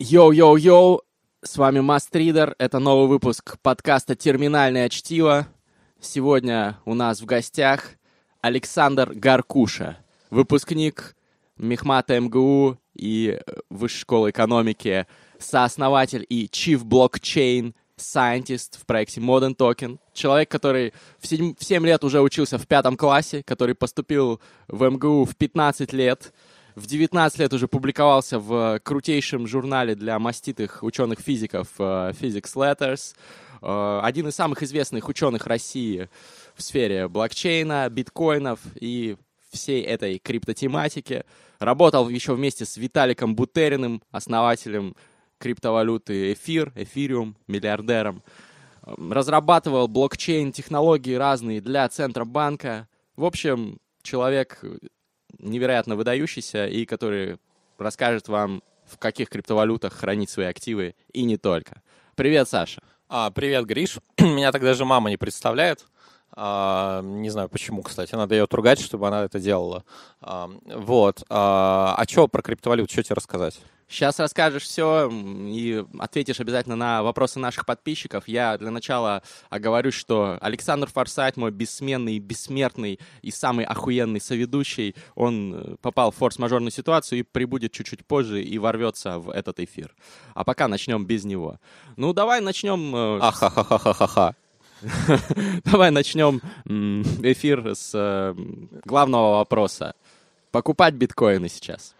Йоу-йоу-йоу, с вами Мастридер, это новый выпуск подкаста «Терминальное чтиво». Сегодня у нас в гостях Александр Гаркуша, выпускник Мехмата МГУ и Высшей школы экономики, сооснователь и Chief Blockchain Scientist в проекте Modern Token. Человек, который в 7, в 7 лет уже учился в пятом классе, который поступил в МГУ в 15 лет, в 19 лет уже публиковался в крутейшем журнале для маститых ученых-физиков э, Physics Letters. Э, один из самых известных ученых России в сфере блокчейна, биткоинов и всей этой криптотематики. Работал еще вместе с Виталиком Бутериным, основателем криптовалюты Эфир, Эфириум, миллиардером. Разрабатывал блокчейн-технологии разные для Центробанка. В общем, человек невероятно выдающийся и который расскажет вам, в каких криптовалютах хранить свои активы и не только. Привет, Саша. А, привет, Гриш. Меня так даже мама не представляет. А, не знаю почему, кстати. Надо ее отругать, чтобы она это делала. А, вот. А, а что про криптовалюту? Что тебе рассказать? Сейчас расскажешь все и ответишь обязательно на вопросы наших подписчиков. Я для начала оговорюсь, что Александр Форсайт, мой бессменный, бессмертный и самый охуенный соведущий, он э, попал в форс-мажорную ситуацию и прибудет чуть-чуть позже и ворвется в этот эфир. А пока начнем без него. Ну, давай начнем... Э, Ахахахахаха. Давай начнем эфир с э, главного вопроса. Покупать биткоины сейчас?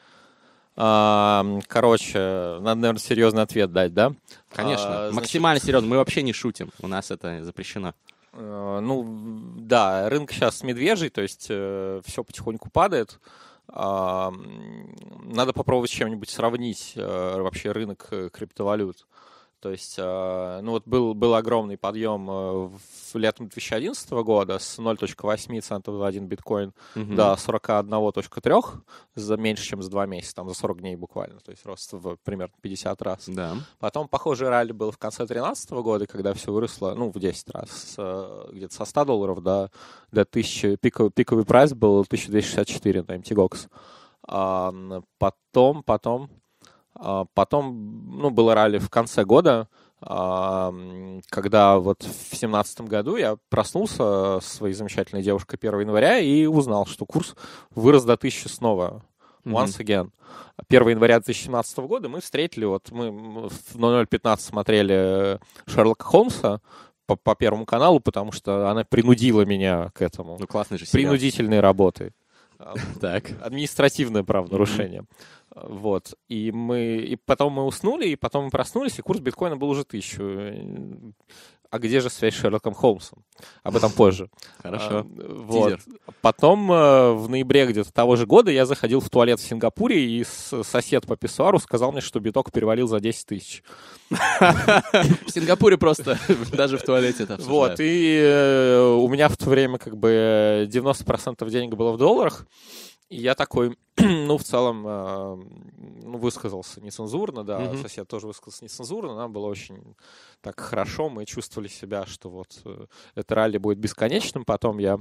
Короче, надо, наверное, серьезный ответ дать, да? Конечно, а, максимально серьезно. Мы вообще не шутим, у нас это запрещено. Э, ну, да, рынок сейчас медвежий, то есть э, все потихоньку падает. Надо попробовать с чем-нибудь сравнить э, вообще рынок криптовалют. То есть, э, ну вот был, был огромный подъем э, в летом 2011 года с 0.8 центов за один биткоин mm-hmm. до 41.3 за меньше, чем за два месяца, там за 40 дней буквально. То есть рост в примерно 50 раз. Да. Потом похожий ралли был в конце 2013 года, когда все выросло, ну, в 10 раз, э, где-то со 100 долларов до, до 1000, пиковый, пиковый прайс был 1264 на MTGOX. А потом, потом потом, ну, было ралли в конце года, а, когда вот в семнадцатом году я проснулся с своей замечательной девушкой 1 января и узнал, что курс вырос до 1000 снова. Once again. 1 января 2017 года мы встретили, вот мы в 0015 смотрели Шерлока Холмса по, по Первому каналу, потому что она принудила меня к этому. Ну, классный же сериал. Принудительной работы. Так. Административное правонарушение. Вот. И мы... И потом мы уснули, и потом мы проснулись, и курс биткоина был уже тысячу. А где же связь с Шерлоком Холмсом? Об этом позже. Хорошо. А, вот. Потом э, в ноябре где-то того же года я заходил в туалет в Сингапуре, и сосед по писсуару сказал мне, что биток перевалил за 10 тысяч. В Сингапуре просто даже в туалете это Вот, и э, у меня в то время как бы 90% денег было в долларах, и я такой, ну, в целом, э, ну, высказался нецензурно, да, mm-hmm. сосед тоже высказался нецензурно, нам было очень так хорошо, мы чувствовали себя, что вот э, это ралли будет бесконечным, потом я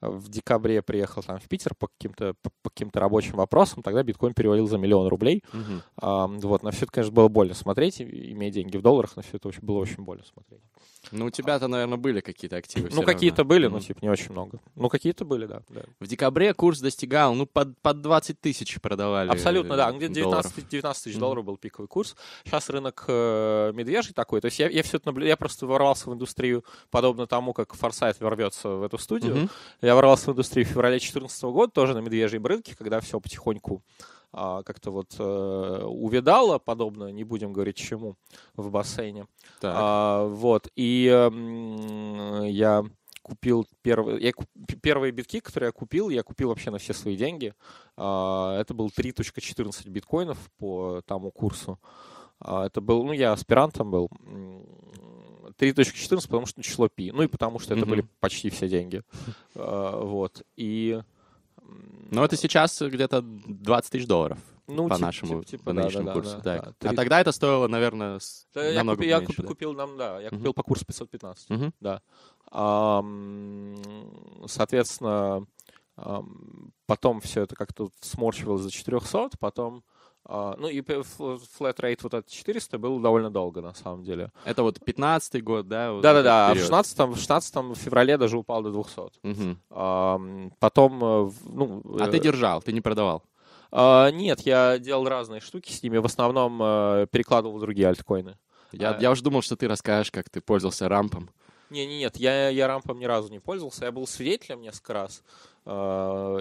в декабре приехал там в Питер по каким-то по, по каким-то рабочим вопросам, тогда биткоин перевалил за миллион рублей, mm-hmm. а, вот, на все это, конечно, было больно смотреть, иметь деньги в долларах, на все это было очень больно смотреть. Ну, у тебя-то, наверное, были какие-то активы. Ну, какие-то были, но, типа, не очень много. Ну, какие-то были, да, да. В декабре курс достигал, ну, под, под 20 тысяч продавали. Абсолютно, да. Где-то 19, 19 тысяч долларов был пиковый курс. Сейчас рынок э, медвежий такой. То есть я, я все это наблюдаю. Я просто ворвался в индустрию, подобно тому, как Форсайт ворвется в эту студию. Mm-hmm. Я ворвался в индустрию в феврале 2014 года, тоже на медвежьем рынке, когда все потихоньку а, как-то вот э, увидало, подобно, не будем говорить чему, в бассейне. А, вот, и э, я купил первые, я, первые битки, которые я купил, я купил вообще на все свои деньги. А, это был 3.14 биткоинов по тому курсу. А, это был, ну, я аспирантом был. 3.14, потому что число пи. Ну и потому что это mm-hmm. были почти все деньги. А, вот. И но это сейчас где-то 20 тысяч долларов. Ну, по тип, нашему тип, типа, по нынешнему да, курсу. Да, да, да. А тогда это стоило, наверное, да, намного я купил, меньше. Я купил, нам, да, я купил uh-huh. по курсу 515. Uh-huh. Да. Соответственно, потом все это как-то сморщивалось за 400, потом А, ну и flat rate вот этот 400 был довольно долго, на самом деле. Это вот 15-й год, да? вот Да-да-да, а в период? 16 в 16 феврале даже упал до 200. Мгм. Ам, Потом, э, ну... А э, ты держал, ты не продавал? а, Нет, я делал разные штуки с ними, в основном э, перекладывал в другие альткоины. Я, А- я уже думал, что ты расскажешь, как ты пользовался рампом. Не, не, нет, я, я рампом ни разу не пользовался. Я был свидетелем несколько раз. э,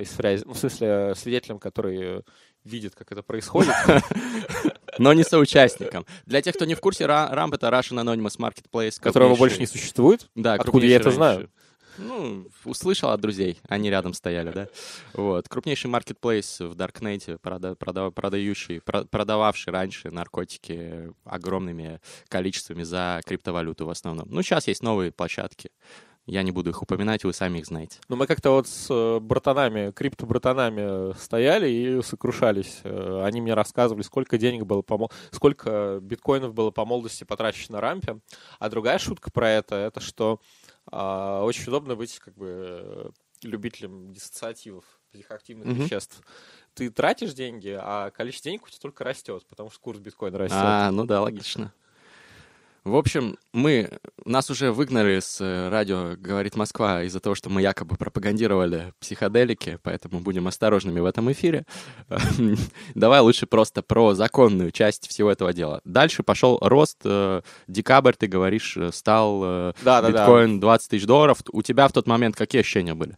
из фрязи- ну, в смысле, свидетелем, который видит, как это происходит. Но не соучастником. Для тех, кто не в курсе, Ра- Рамп — это Russian Anonymous Marketplace. которого больше не существует. Да, Откуда я это знаю? Ну, услышал от друзей, они рядом стояли, да. Вот. Крупнейший маркетплейс в Даркнете, прода- прода- продающий, про- продававший раньше наркотики огромными количествами за криптовалюту в основном. Ну, сейчас есть новые площадки. Я не буду их упоминать, вы сами их знаете. Но мы как-то вот с э, братанами, крипто-братанами стояли и сокрушались. Э, Они мне рассказывали, сколько денег было по сколько биткоинов было по молодости потрачено на рампе. А другая шутка про это, это что а, очень удобно быть как бы э, любителем диссоциативов, психоактивных Мгм. веществ. Ты тратишь деньги, а количество денег у тебя только растет, потому что курс биткоина растет. А, ну да, логично. В общем, мы, нас уже выгнали с э, радио «Говорит Москва» из-за того, что мы якобы пропагандировали психоделики, поэтому будем осторожными в этом эфире. Давай лучше просто про законную часть всего этого дела. Дальше пошел рост. э, Декабрь, ты говоришь, э, стал биткоин 20 тысяч долларов. У тебя в тот момент какие ощущения были?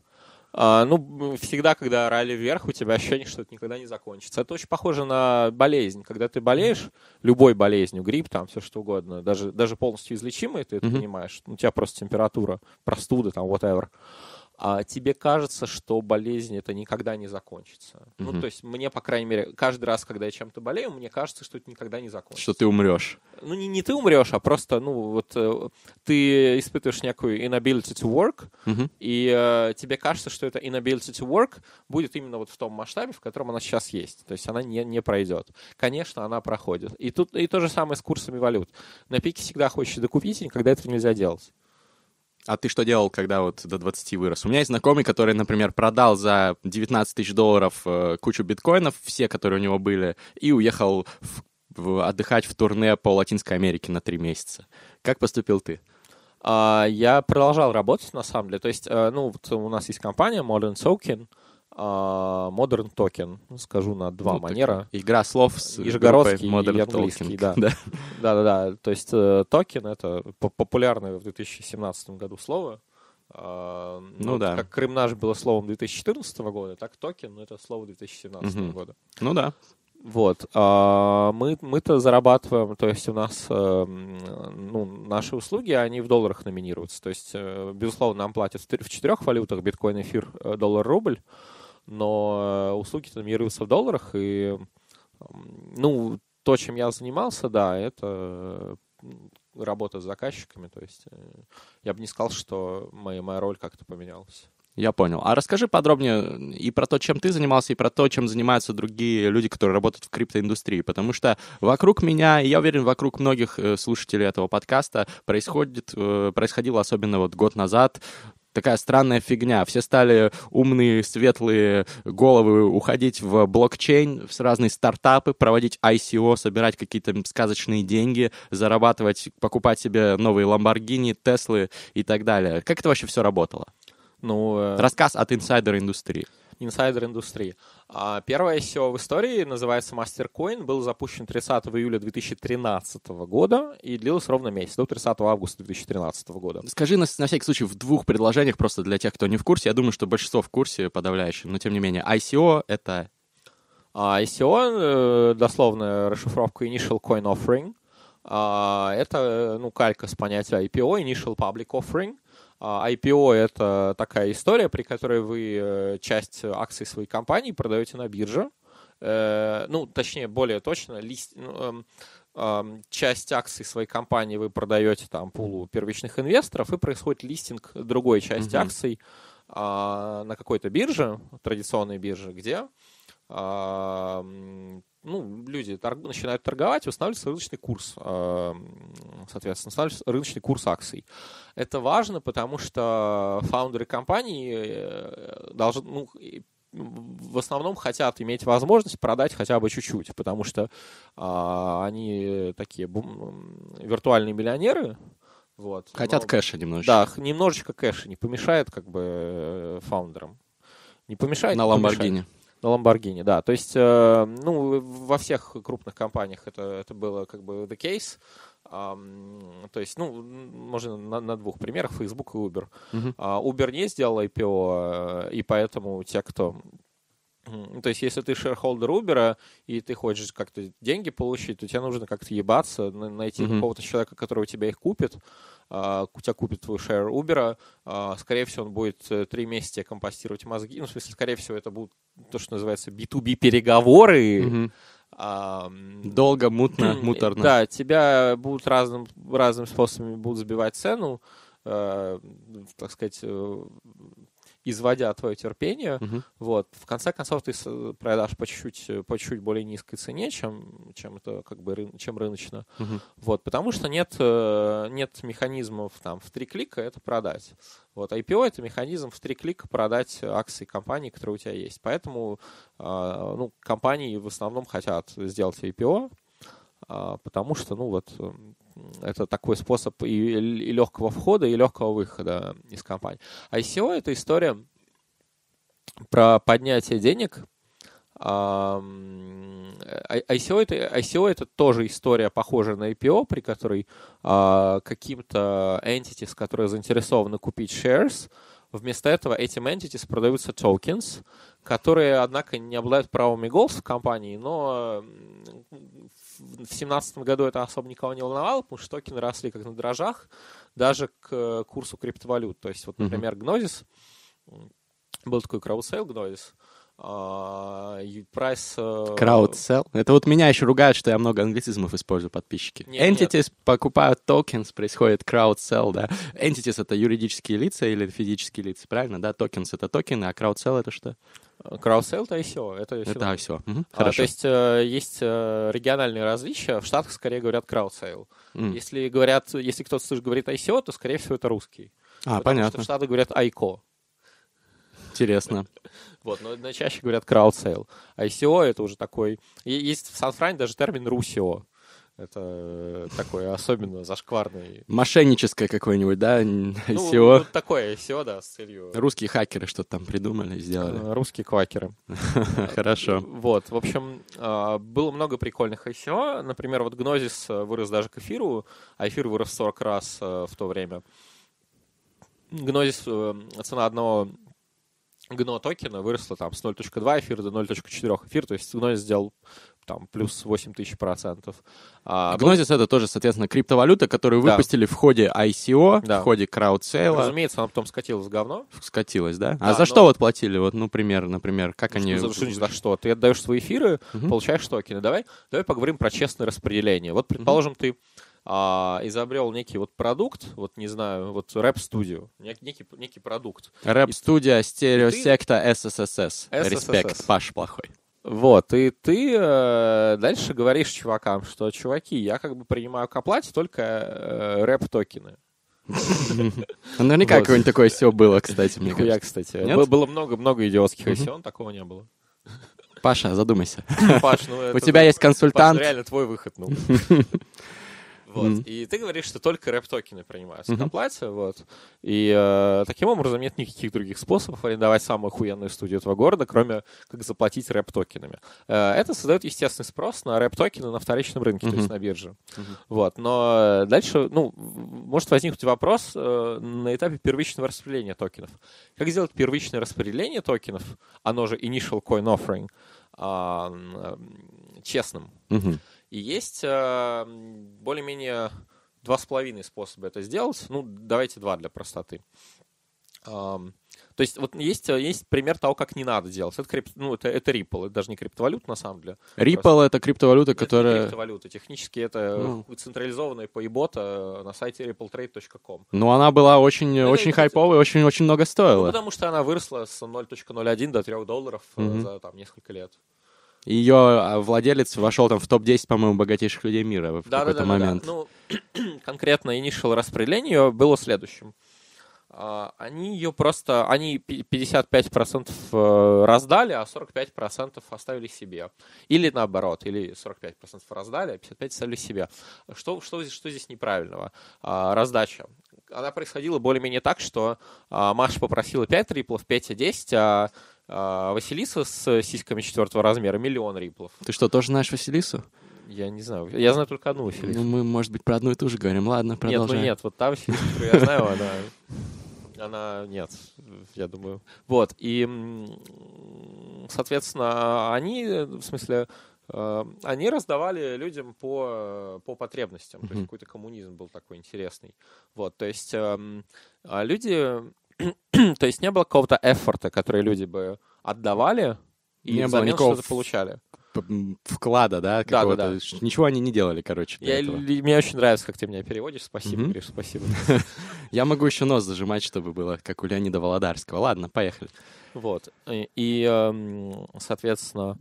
А, ну, всегда, когда ралли вверх, у тебя ощущение, что это никогда не закончится. Это очень похоже на болезнь. Когда ты болеешь любой болезнью, грипп, там, все что угодно, даже, даже полностью излечимый, ты это Мгм. понимаешь. У тебя просто температура, простуда, там, whatever. А тебе кажется, что болезнь это никогда не закончится. Ну, Мгм. то есть мне, по крайней мере, каждый раз, когда я чем-то болею, мне кажется, что это никогда не закончится. Что ты умрешь? Ну, не, не ты умрешь, а просто, ну, вот э, ты испытываешь некую inability to work, Мгм. и э, тебе кажется, что эта inability to work будет именно вот в том масштабе, в котором она сейчас есть. То есть она не, не пройдет. Конечно, она проходит. И тут и то же самое с курсами валют. На пике всегда хочешь докупить, и никогда этого нельзя делать. А ты что делал, когда вот до 20 вырос? У меня есть знакомый, который, например, продал за 19 тысяч долларов э, кучу биткоинов, все, которые у него были, и уехал в- в- отдыхать в турне по Латинской Америке на три месяца. Как поступил ты? А, я продолжал работать, на самом деле. То есть, э, ну, вот у нас есть компания Modern Token, Modern Token, скажу на два Ну, манера. Игра слов с Нижегородский Modern и английский, Talking. да. да. Да-да-да, то есть э, токен — это по- популярное в 2017 году слово. А, Ну вот да. Как Крым наш было словом 2014 года, так токен — это слово 2017 Мгм. года. Ну да. Вот. А мы, мы-то зарабатываем, то есть у нас э, ну, наши услуги, они в долларах номинируются. То есть, э, безусловно, нам платят в тыр- в четырех валютах, биткоин, эфир, доллар, рубль, но э, услуги номинируются в долларах, и ну, то, чем я занимался, да, это э, работа с заказчиками, то есть э, я бы не сказал, что моя, моя роль как-то поменялась. Я понял. А расскажи подробнее и про то, чем ты занимался, и про то, чем занимаются другие люди, которые работают в криптоиндустрии. Потому что вокруг меня, и я уверен, вокруг многих э, слушателей этого подкаста происходит, э, происходило особенно вот год назад такая странная фигня. Все стали умные, светлые головы уходить в блокчейн, в разные стартапы, проводить ICO, собирать какие-то сказочные деньги, зарабатывать, покупать себе новые Ламборгини, Теслы и так далее. Как это вообще все работало? Ну, э, Рассказ от инсайдера индустрии. Инсайдер индустрии. А Первое ICO в истории называется MasterCoin, был запущен 30 июля 2013 года и длился ровно месяц, до 30 августа 2013 года. Скажи на, на всякий случай в двух предложениях, просто для тех, кто не в курсе. Я думаю, что большинство в курсе подавляющее, но тем не менее. ICO — это... А ICO, э, дословно расшифровка Initial Coin Offering, а, это э, ну, калька с понятия IPO, Initial Public Offering. А, IPO — это такая история, при которой вы э, часть акций своей компании продаете на бирже. Э, Ну, точнее, более точно, лист, ну, эм, эм, часть акций своей компании вы продаете там пулу первичных инвесторов, и происходит листинг другой части Мгм. акций а, на какой-то бирже, традиционной бирже, где а, ну, люди торг- начинают торговать, устанавливается рыночный курс, а, соответственно, устанавливается рыночный курс акций. Это важно, потому что фаундеры компании э, должны, ну, в основном хотят иметь возможность продать хотя бы чуть-чуть, потому что а, они такие бум, виртуальные миллионеры, вот. Хотят Но, кэша немножечко. Да, немножечко кэша, не помешает как бы э, фаундерам. Не помешает? На Ламборгини. На Ламборгини, да. То есть, э, ну, во всех крупных компаниях это, это было как бы the case. Um, то есть, ну, можно на, на двух примерах, Facebook и Uber. Мгм. А, Uber не сделал IPO, э, и поэтому те, кто... То есть, если ты шерхолдер Uber, и ты хочешь как-то деньги получить, то тебе нужно как-то ебаться, на- найти Мгм. какого-то человека, который у тебя их купит, у тебя купит твой шер Uber, а, скорее всего, он будет э, три месяца компостировать мозги, ну, в смысле, скорее всего, это будут то, что называется B2B переговоры, Мгм. а, м, Долго, мутно, муторно. да, тебя будут разным, разным способами будут сбивать цену, э, так сказать, э, изводя твое терпение. Мгм. Вот. В конце концов, ты с- продашь по чуть-чуть, по чуть более низкой цене, чем, чем это как бы рын- чем рыночно. Мгм. Вот, потому что нет, э, нет механизмов там в три клика это продать. Вот, IPO это механизм в три клика продать акции компании, которые у тебя есть. Поэтому а, ну, компании в основном хотят сделать IPO, а, потому что, ну, вот, это такой способ и, и легкого входа, и легкого выхода из компании. ICO — это история про поднятие денег. А, м, I- ICO это, ICO это тоже история, похожая на IPO, при которой а, каким-то entities, которые заинтересованы купить shares, вместо этого этим entities продаются tokens, которые, однако, не обладают правами голоса в компании, но в 2017 году это особо никого не волновало, потому что токены росли как на дрожжах, даже к курсу криптовалют. То есть, вот, например, Gnosis, был такой crowdsale Gnosis, price... э, crowdsale. Это вот меня еще ругают, что я много англицизмов использую, подписчики. Нет, нет. Entities покупают tokens, происходит crowdsale, да. Entities — это юридические лица или физические лица, правильно, да? Tokens — это токены, а краудсел — это что? Crowdsale это ICO, это ICO. Это все. А, Хорошо. то есть э, есть э, региональные различия. В Штатах скорее говорят crowdsale. М. Если говорят, если кто-то слышит, говорит ICO, то скорее всего это русский. А, Потому понятно. что в Штатах говорят ICO. Интересно. Вот, но, но чаще говорят краудсейл. ICO это уже такой... и Есть в Сан-Фране даже термин русио. Это такой особенно зашкварный... Мошенническое какое-нибудь, да, Ну, ICO. ну, такое ICO, да, с целью... Русские хакеры что-то там придумали, сделали. э, Русские квакеры. Хорошо. Вот, в общем, а, было много прикольных ICO. Например, вот Gnosis э, вырос даже к эфиру, а эфир вырос в 40 раз э, в то время. Gnosis, э, цена одного GNO токена выросла там с 0.2 эфира до 0.4 эфир, то есть Gnosis сделал там плюс 8 тысяч процентов. А, был- Gnosis — это тоже, соответственно, криптовалюта, которую Да. выпустили в ходе ICO, Да. в ходе краудсейла. разумеется, она потом скатилась в говно. Скатилась, да? Да, а за но- что вот платили? Вот, ну, пример, например, как они... За, что, за что? Ты отдаешь свои эфиры, Мгм. получаешь токены. Давай, давай поговорим про честное распределение. Вот, предположим, ты а, изобрел некий вот продукт, вот не знаю, вот рэп-студию, нек- некий, некий продукт. Рэп-студия, стереосекта, СССС. SSSS. Респект, Паш плохой. Вот, и ты э, дальше говоришь чувакам, что, чуваки, я как бы принимаю к оплате только э, рэп-токены. Ну, Наверняка Вот. какое-нибудь такое все было, кстати, мне Нихуя, кажется. кстати. Нет? Бы- Было много-много идиотских ICO, такого не было. Паша, задумайся. Паш, ну У тебя есть консультант. реально твой выход, ну. Вот. Мгм. И ты говоришь, что только рэп-токены принимаются к Мгм. оплате, вот. И э, таким образом нет никаких других способов арендовать самую охуенную студию этого города, кроме как заплатить рэп-токенами. Э, это создает естественный спрос на рэп-токены на вторичном рынке, то Мгм. есть на бирже. Мгм. Вот. Но дальше, ну, может возникнуть вопрос э, на этапе первичного распределения токенов. Как сделать первичное распределение токенов, оно же initial coin offering, а, м, честным? Мгм. И есть э, более-менее два с половиной способа это сделать. Ну, давайте два для простоты. То есть вот есть, э, есть пример того, как не надо делать. Это, крип- ну, это, это Ripple, это даже не криптовалюта на самом деле. Ripple — это криптовалюта, Это которая... криптовалюта. Технически это Ну. централизованная поебота на сайте rippletrade.com. Ну, она была очень, Ну, очень это- очень, очень много Ну, стоила. потому что она выросла с 0.01 до 3 долларов Мгм. за там, несколько лет. Ее а, владелец вошел там в топ-10, по-моему, богатейших людей мира в Да, да, какой-то да, момент. Да, да. Ну, конкретно initial распределение её было следующим. а, они ее просто, они 55% э, раздали, а 45% оставили себе. Или наоборот, или 45% раздали, а 55% оставили себе. Что, что, что здесь неправильного? А, раздача. Она происходила более-менее так, что а, Маша попросила 5 риплов, Петя 10, а Василиса с сиськами четвертого размера миллион риплов. Ты что, тоже знаешь Василису? Я не знаю. Я знаю только одну Василису. Ну, мы, может быть, про одну и ту же говорим. Ладно, продолжаем. Нет, ну нет, вот та Василиса, которую я знаю, она... Она нет, я думаю. Вот, и, соответственно, они, в смысле, они раздавали людям по, по потребностям. Mm-hmm. То есть какой-то коммунизм был такой интересный. Вот, то есть эм, а люди... то есть не было какого-то эфорта, который люди бы отдавали, и не взамен что-то получали вклада, да, какого-то. Да, да, да. Ничего они не делали, короче. Я, мне очень нравится, как ты меня переводишь. Спасибо, mm-hmm. Гриш, спасибо. Я могу еще нос зажимать, чтобы было как у Леонида Володарского. Ладно, поехали. Вот. И, эм, соответственно,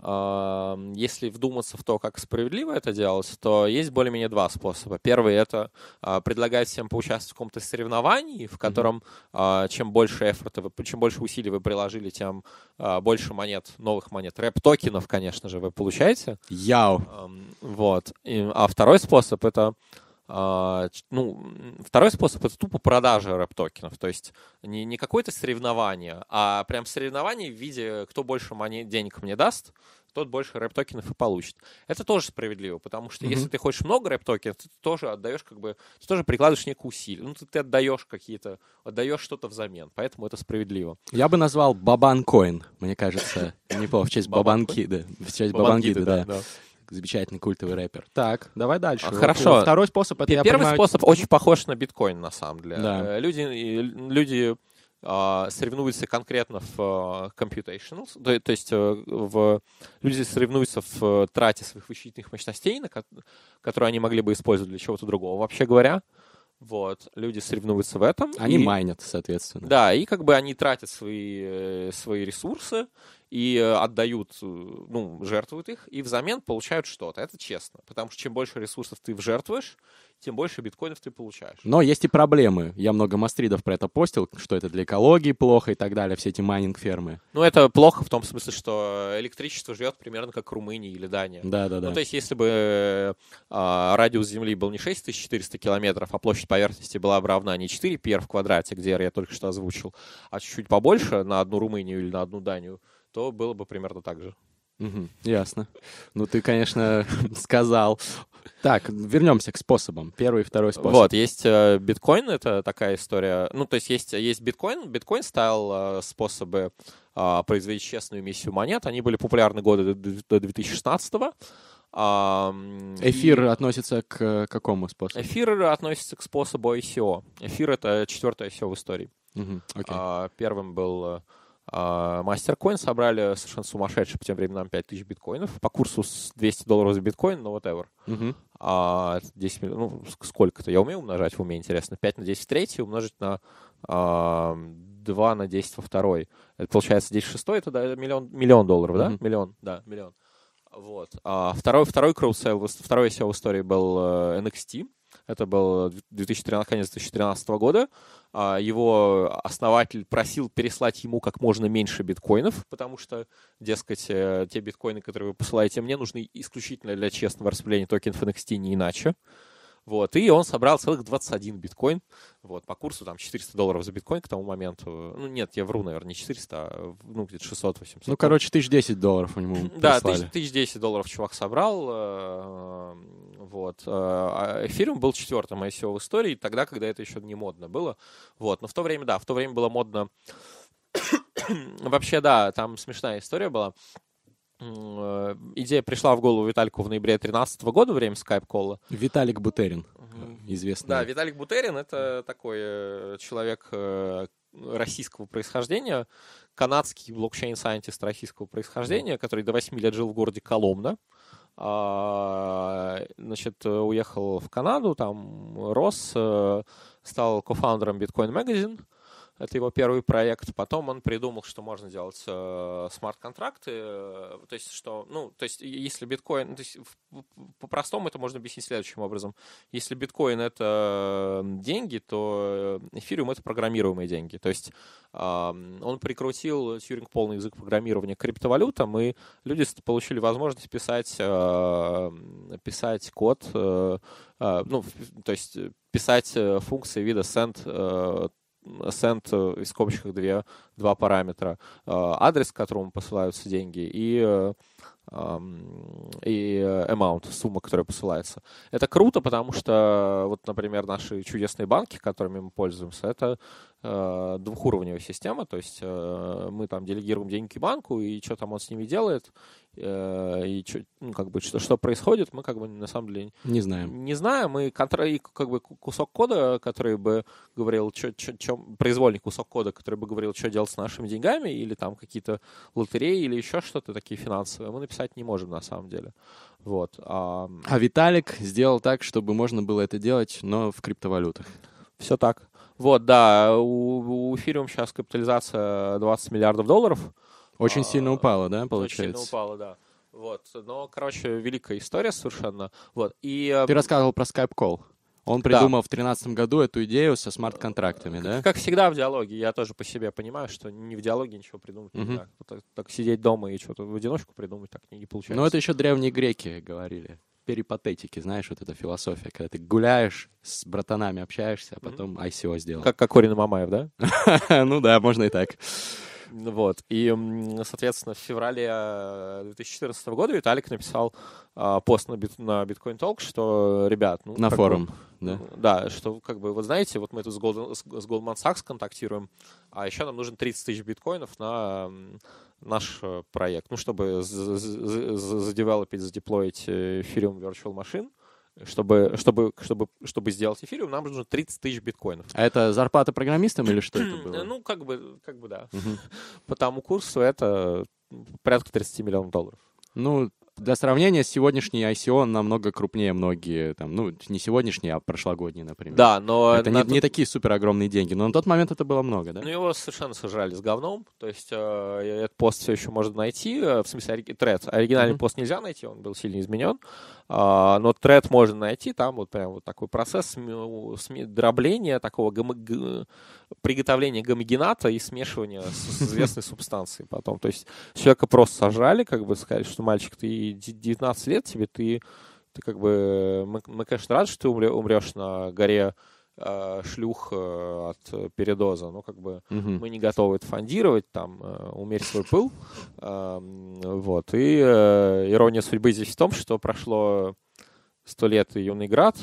если вдуматься в то, как справедливо это делалось, то есть более-менее два способа. Первый — это а, предлагать всем поучаствовать в каком-то соревновании, в котором mm-hmm. чем больше эфорта, вы, чем больше усилий вы приложили, тем а, больше монет, новых монет, рэп-токенов, конечно же, вы получаете. Яу! Вот. А второй способ — это ну, второй способ это тупо продажа рэп-токенов. То есть не, не какое-то соревнование, а прям соревнование в виде, кто больше монет, денег мне даст, тот больше рэп-токенов и получит. Это тоже справедливо, потому что mm-hmm. если ты хочешь много рэп-токенов, ты тоже отдаешь как бы, ты тоже прикладываешь некую усилие. Ну, ты, ты отдаешь какие-то, отдаешь что-то взамен, поэтому это справедливо. Я бы назвал Бабанкоин, мне кажется, неплохо, в честь Бабанки, да, в честь Бабангиды, да. Замечательный культовый рэпер. Так, давай дальше. А, хорошо. Второй способ это Первый понимаю... способ очень похож на биткоин на самом деле. Да. Э, люди, люди Uh, соревнуются конкретно в uh, computationals, то, то есть uh, в, люди соревнуются в трате своих вычислительных мощностей, на, которые они могли бы использовать для чего-то другого, вообще говоря. Вот, люди соревнуются в этом. Они и, майнят, соответственно. Да, и как бы они тратят свои, э, свои ресурсы, и э, отдают, э, ну, жертвуют их, и взамен получают что-то. Это честно. Потому что чем больше ресурсов ты жертвуешь, тем больше биткоинов ты получаешь. Но есть и проблемы. Я много мастридов про это постил, что это для экологии плохо и так далее, все эти майнинг-фермы. Ну, это плохо в том смысле, что электричество живет примерно как Румыния или Дания. Да, да, да. Ну, то есть, если бы а, радиус Земли был не 6400 километров, а площадь поверхности была бы равна не 4 пи в квадрате, где я только что озвучил, а чуть-чуть побольше на одну Румынию или на одну Данию, то было бы примерно так же. Угу, ясно. Ну, ты, конечно, сказал. Так, вернемся к способам. Первый и второй способ. Вот, есть э, биткоин, это такая история. Ну, то есть есть, есть биткоин. Биткоин стал э, способы э, производить честную эмиссию монет. Они были популярны годы до, до 2016 -го. А, Эфир и... относится к какому способу? Эфир относится к способу ICO. Эфир — это четвертое ICO в истории. Угу, okay. а, первым был Мастеркоин собрали совершенно сумасшедшие по тем временам 5000 биткоинов по курсу с 200 долларов за биткоин, но whatever. Uh-huh. А 10, ну, сколько-то я умею умножать в уме, интересно. 5 на 10 в третий умножить на а, 2 на 10 во второй. Это получается 10 в шестой, это да, миллион, миллион долларов, да? Миллион, да, миллион. Вот. А второй, второй кроусейл, второй SEO в истории был NXT. Это был 2013, конец 2013 года. А, его основатель просил переслать ему как можно меньше биткоинов, потому что, дескать, э, те биткоины, которые вы посылаете мне, нужны исключительно для честного распределения токенов NFT, не иначе. Вот, и он собрал целых 21 биткоин, вот, по курсу там 400 долларов за биткоин к тому моменту. Ну, нет, я вру, наверное, не 400, а, ну, где-то 600-800. Ну, короче, 1010 долларов у него Да, 1010 долларов чувак собрал, э, вот. Э, а эфириум был четвертым ICO в истории, тогда, когда это еще не модно было, вот. Но в то время, да, в то время было модно... Вообще, да, там смешная история была идея пришла в голову Виталику в ноябре 2013 года, время скайп-колла. Виталик Бутерин, известный. Да, Виталик Бутерин — это такой э, человек э, российского происхождения, канадский блокчейн-сайентист российского происхождения, который до 8 лет жил в городе Коломна. А, значит, уехал в Канаду, там рос, стал кофаундером Bitcoin Magazine — Это его первый проект. Потом он придумал, что можно делать э, смарт-контракты. э, то есть, что, ну, то есть, если биткоин, то есть, по-простому это можно объяснить следующим образом. Если биткоин это э, деньги, то э, эфириум это программируемые деньги. То есть, ам, он прикрутил Тьюринг полный язык программирования к криптовалютам, и люди получили возможность писать, э, писать код, э, э, ну, то есть э, писать э, функции вида send, э, send из скобочках две, два параметра. Э, Адрес, к которому посылаются деньги, и э, и amount, сумма, которая посылается. Это круто, потому что, вот, например, наши чудесные банки, которыми мы пользуемся, это э, двухуровневая система, то есть э, мы там делегируем деньги банку, и что там он с ними делает, и чё- ну, как бы, что, что происходит, мы как бы на самом деле Не знаем. не знаю, мы контра... и как бы ку- кусок кода, который бы говорил, чё, чё, чё- произвольный кусок кода, который бы говорил, что делать с нашими деньгами, или там какие-то лотереи, или еще что-то такие финансовые, мы написать не можем на самом деле. Вот. А, А Виталик сделал так, чтобы можно было это делать, но в криптовалютах. все так. Вот, да, у, у эфириум сейчас капитализация 20 миллиардов долларов. Очень А, сильно упало, да, Очень получается? сильно упала, да. Вот, но, короче, великая история совершенно. Вот, и... э, Ты рассказывал про Skype Call. Он придумал в 2013 году эту идею со смарт-контрактами, да? Как всегда в диалоге, я тоже по себе понимаю, что не в диалоге ничего придумать Мгм. нельзя. Так, так сидеть дома и что-то в одиночку придумать так не, не получается. Ну, это еще древние греки говорили. Перипатетики, знаешь, вот эта философия, когда ты гуляешь, с братанами общаешься, а потом ICO сделал. Как, как Корин Мамаев, да? Ну да, можно и так. Вот. И, соответственно, в феврале э, 2014 года Виталик написал а, пост на, бит, на Bitcoin Talk, что, ребят, ну... На форум, бы, да? Да, что, как бы, вот знаете, вот мы тут с, Golden, с, с Goldman Sachs контактируем, а еще нам нужен 30 тысяч биткоинов на наш э, проект, ну, чтобы задевелопить, задеплоить э, Ethereum Virtual Machine, чтобы, чтобы, чтобы, чтобы сделать эфириум, нам нужно 30 тысяч биткоинов. А это зарплата программистам или что это было? Ну, как бы, как бы да. Мгм. По тому курсу это порядка 30 миллионов долларов. Ну, для сравнения, сегодняшний ICO намного крупнее многие, там, ну, не сегодняшний, а прошлогодний, например. Да, но Это не, тот- не такие супер огромные деньги, но на тот момент это было много, да? Ну, его совершенно сожрали с говном. То есть э, этот пост все еще можно найти. э, В смысле, ори- тред. Оригинальный Мгм. пост нельзя найти, он был сильно изменен. А, но тред можно найти. Там вот прям вот такой процесс сме- сме- дробления, такого гомо- приготовления гомогената и смешивания с, с известной субстанцией потом. То есть человека просто сожрали, как бы сказали, что мальчик, ты де- 19 лет, тебе ты, ты как бы... Мы, мы, конечно, рады, что ты умре- умрешь на горе э, шлюх э, от передоза. Ну, как бы Мгм. мы не готовы это фондировать, там, э, умерить свой пыл. Эм, Вот. И ирония судьбы здесь в том, что прошло сто лет и юный град,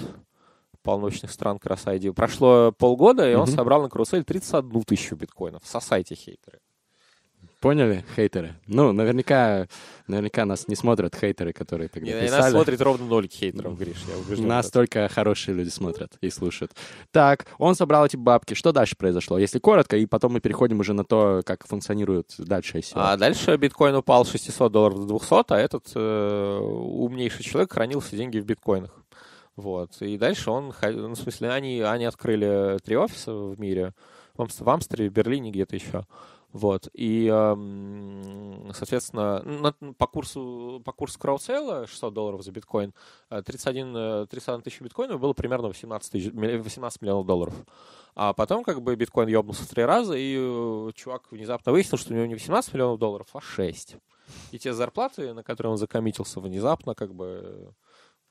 полночных стран краса иди. Прошло полгода, и он собрал на карусель 31 тысячу биткоинов. Сосайте, хейтеры. Поняли, хейтеры? Ну, наверняка, наверняка нас не смотрят хейтеры, которые тогда И, и нас писали. смотрит ровно ноль хейтеров, Гриш, я убежден. Нас только хорошие люди смотрят и слушают. Так, он собрал эти бабки. Что дальше произошло? Если коротко, и потом мы переходим уже на то, как функционирует дальше ICO. А дальше биткоин упал с 600 долларов до 200, а этот э, умнейший человек хранил все деньги в биткоинах. Вот. И дальше он, ну, в смысле, они, они открыли три офиса в мире, в, Амс- в Амстере, в Берлине, где-то еще. Вот. И, эм, соответственно, по курсу, по курсу краудсейла 600 долларов за биткоин, э, 31, э, 31 тысяч биткоинов было примерно 18, тысяч, ми- 18 миллионов долларов. А потом как бы биткоин ебнулся в три раза, и э, чувак внезапно выяснил, что у него не 18 миллионов долларов, а 6. И те зарплаты, на которые он закоммитился внезапно, как бы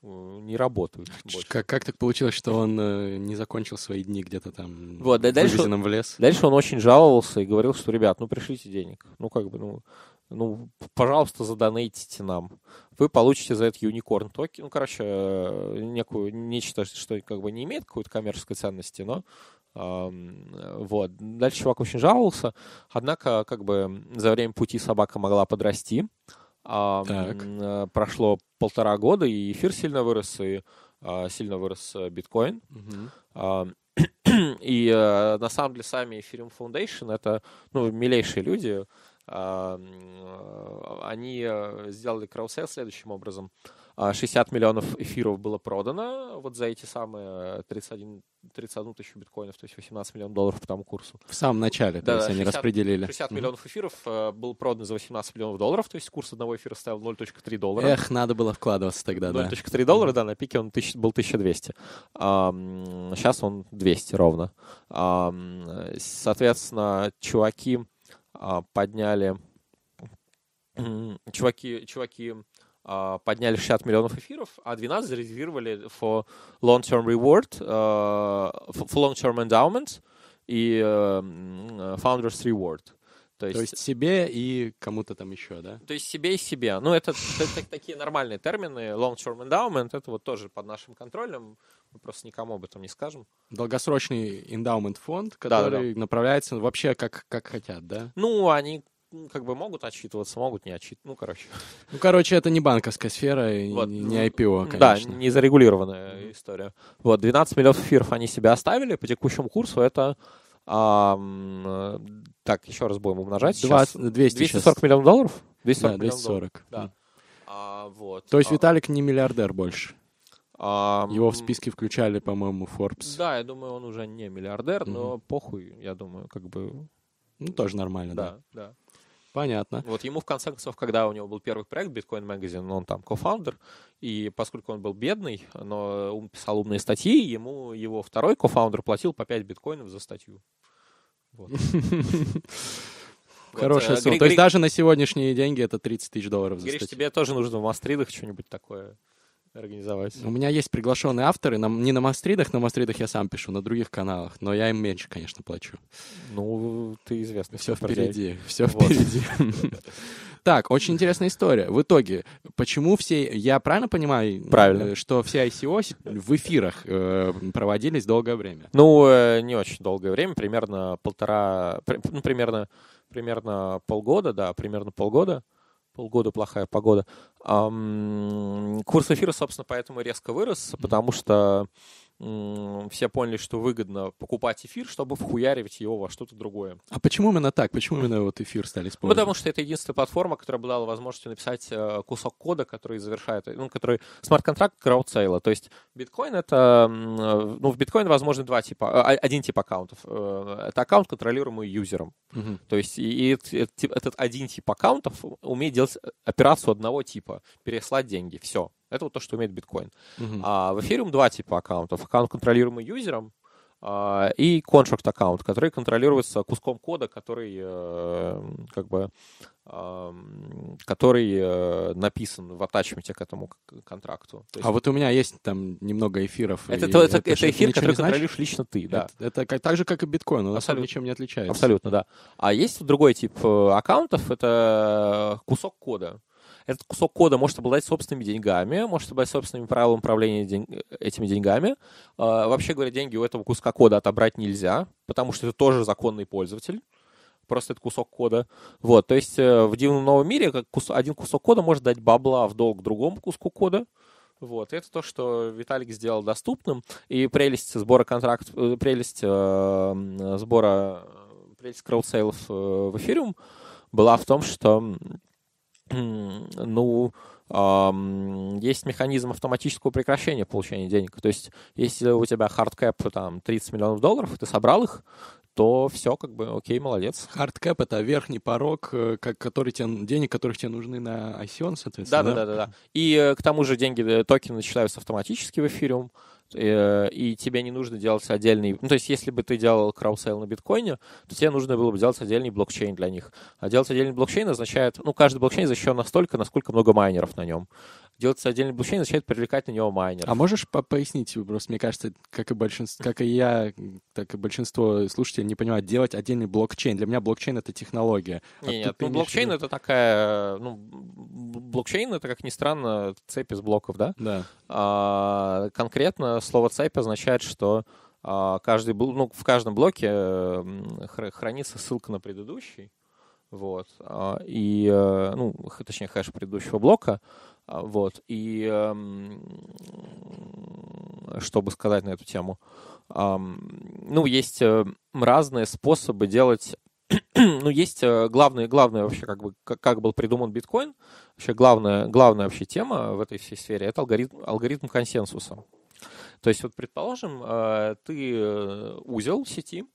не работают больше. Как, как так получилось, что он э, не закончил свои дни где-то там Вот, да, дальше- в лес? Дальше он очень жаловался и говорил, что, ребят, ну пришлите денег. Ну, как бы, ну, ну, пожалуйста, задонейтите нам. Вы получите за это юникорн токен. Ну, короче, э, некую, нечто, что как бы не имеет какой-то коммерческой ценности, но вот. Дальше чувак очень жаловался. Однако, как бы, за время пути собака могла подрасти. Так. э, Прошло полтора года, и эфир сильно вырос, и а, сильно вырос э, биткоин. А, И э, на самом деле сами Ethereum Foundation это ну, милейшие люди. Э, Они э, сделали краудсейл следующим образом. А 60 миллионов эфиров было продано вот за эти самые 31, 31 тысячу биткоинов, то есть 18 миллионов долларов по тому курсу. В самом начале, то Да, есть они 60 распределили. 60 Мгм. миллионов эфиров э, был продан за 18 миллионов долларов, то есть курс одного эфира стоил 0.3 доллара. Эх, надо было вкладываться тогда, да. 0.3 доллара, да, на пике он тысяч- был 1200. сейчас он 200 ровно. Ам, соответственно, чуваки а, подняли... Чуваки, чуваки а, подняли 60 миллионов эфиров, а 12 зарезервировали for long-term reward, а, for long-term endowment и э, founders reward. То То есть себе и кому-то там еще, да? то есть себе и себе. Ну, это, это так- такие нормальные термины. Long-term endowment, это вот тоже под нашим контролем. Мы просто никому об этом не скажем. Долгосрочный эндаумент фонд, Да, да, который направляется вообще как, как хотят, да? Ну, они как бы могут отчитываться, могут не отчитываться. Ну, короче. Ну, короче, это не банковская сфера и Вот. не IPO, Да, конечно. не зарегулированная история. Вот, 12 миллионов эфиров они себе оставили. По текущему курсу это... э, так, еще раз будем умножать. Сейчас 20, 200 сейчас. 240 миллионов долларов? 240 Да, миллионов долларов. 240. Да. А, вот. То есть А, Виталик не миллиардер больше. Его в списке включали, по-моему, Forbes. Да, я думаю, он уже не миллиардер, но Мгм. похуй, я думаю, как бы, Ну, тоже нормально, да. да, да. Понятно. Вот ему, в конце концов, когда у него был первый проект Bitcoin Magazine, он там кофаундер, и поскольку он был бедный, но он писал умные статьи, ему его второй кофаундер платил по 5 биткоинов за статью. Вот. Хорошая э, сумма. То есть даже на сегодняшние деньги это 30 тысяч долларов за Гриш, статью. тебе тоже нужно в Мастридах что-нибудь такое организовать. У меня есть приглашенные авторы, на- не на Мастридах, на Мастридах я сам пишу, на других каналах, но я им меньше, конечно, плачу. Ну, ты известный. Все впереди, все Вот. впереди. Так, очень интересная история. В итоге, почему все, я правильно понимаю, Правильно. э, что все ICO в эфирах э, проводились долгое время? Ну, э, не очень долгое время, примерно полтора, при- ну, примерно, примерно полгода, да, примерно полгода. Полгода плохая погода. Курс эфира, собственно, поэтому резко вырос, потому что все поняли, что выгодно покупать эфир, чтобы вхуяривать его во что-то другое. А почему именно так? Почему именно вот эфир стали использовать? потому что это единственная платформа, которая бы дала возможность написать э, кусок кода, который завершает, ну, который смарт-контракт краудсейла. То есть биткоин это, э, ну, в биткоин возможно два типа, э, один тип аккаунтов. Э, Это аккаунт, контролируемый юзером. Мгм. То есть и, и эт- эт- тип- этот один тип аккаунтов умеет делать операцию одного типа, переслать деньги. Все. Это вот то, что умеет биткоин. Мгм. А в эфириум два типа аккаунтов. Аккаунт, контролируемый юзером, а, и contract аккаунт, который контролируется куском кода, который э, как бы который э, написан в атачменте к этому контракту. То есть А вот у меня есть там немного эфиров. это, это, это же эфир, который не контролируешь лично ты, да. Это, это как- так же, как и биткоин, он Абсолютно. ничем не отличается. Абсолютно, да. А есть другой тип э, аккаунтов, это кусок кода. Этот кусок кода может обладать собственными деньгами, может обладать собственными правилами управления день- этими деньгами. А, Вообще говоря, деньги у этого куска кода отобрать нельзя, потому что это тоже законный пользователь. Просто это кусок кода. Вот, то есть э, в дивном новом мире кус- один кусок кода может дать бабла в долг другому куску кода. Вот, это то, что Виталик сделал доступным. И прелесть сбора контракт, э, прелесть э, сбора, э, прелесть краудсейлов э, в эфириум была в том, что ну, есть механизм автоматического прекращения получения денег. То есть, если у тебя hard cap там 30 миллионов долларов, ты собрал их, то все, как бы, окей, молодец. Hard cap — это верхний порог, э, как, который тебе, денег, которых тебе нужны на ICO, соответственно. да, да. И э, к тому же деньги, э, токены начисляются автоматически в эфириум, и тебе не нужно делать отдельный... Ну, то есть, если бы ты делал краудсейл на биткоине, то тебе нужно было бы делать отдельный блокчейн для них. А делать отдельный блокчейн означает... Ну, каждый блокчейн защищен настолько, насколько много майнеров на нем. Делать отдельный блокчейн означает привлекать на него майнеров. А можешь по- пояснить, просто мне кажется, как и большинство, как и я, так и большинство слушателей не понимают, делать отдельный блокчейн. Для меня блокчейн — это технология. А Не, нет, ну, блокчейн это такая... Ну, блокчейн это, как ни странно, цепь из блоков, да? Да. А, конкретно слово цепь означает, что а, каждый, ну, в каждом блоке хранится ссылка на предыдущий. Вот. а, И, э, ну, точнее, хэш предыдущего блока. А, Вот. И эм, чтобы сказать на эту тему, ну, есть э, разные способы делать ну, есть э, главное, главное вообще, как бы, как, был придуман биткоин, вообще главная, главная вообще тема в этой всей сфере — это алгоритм, алгоритм консенсуса. То есть, вот, предположим, э, ты узел сети,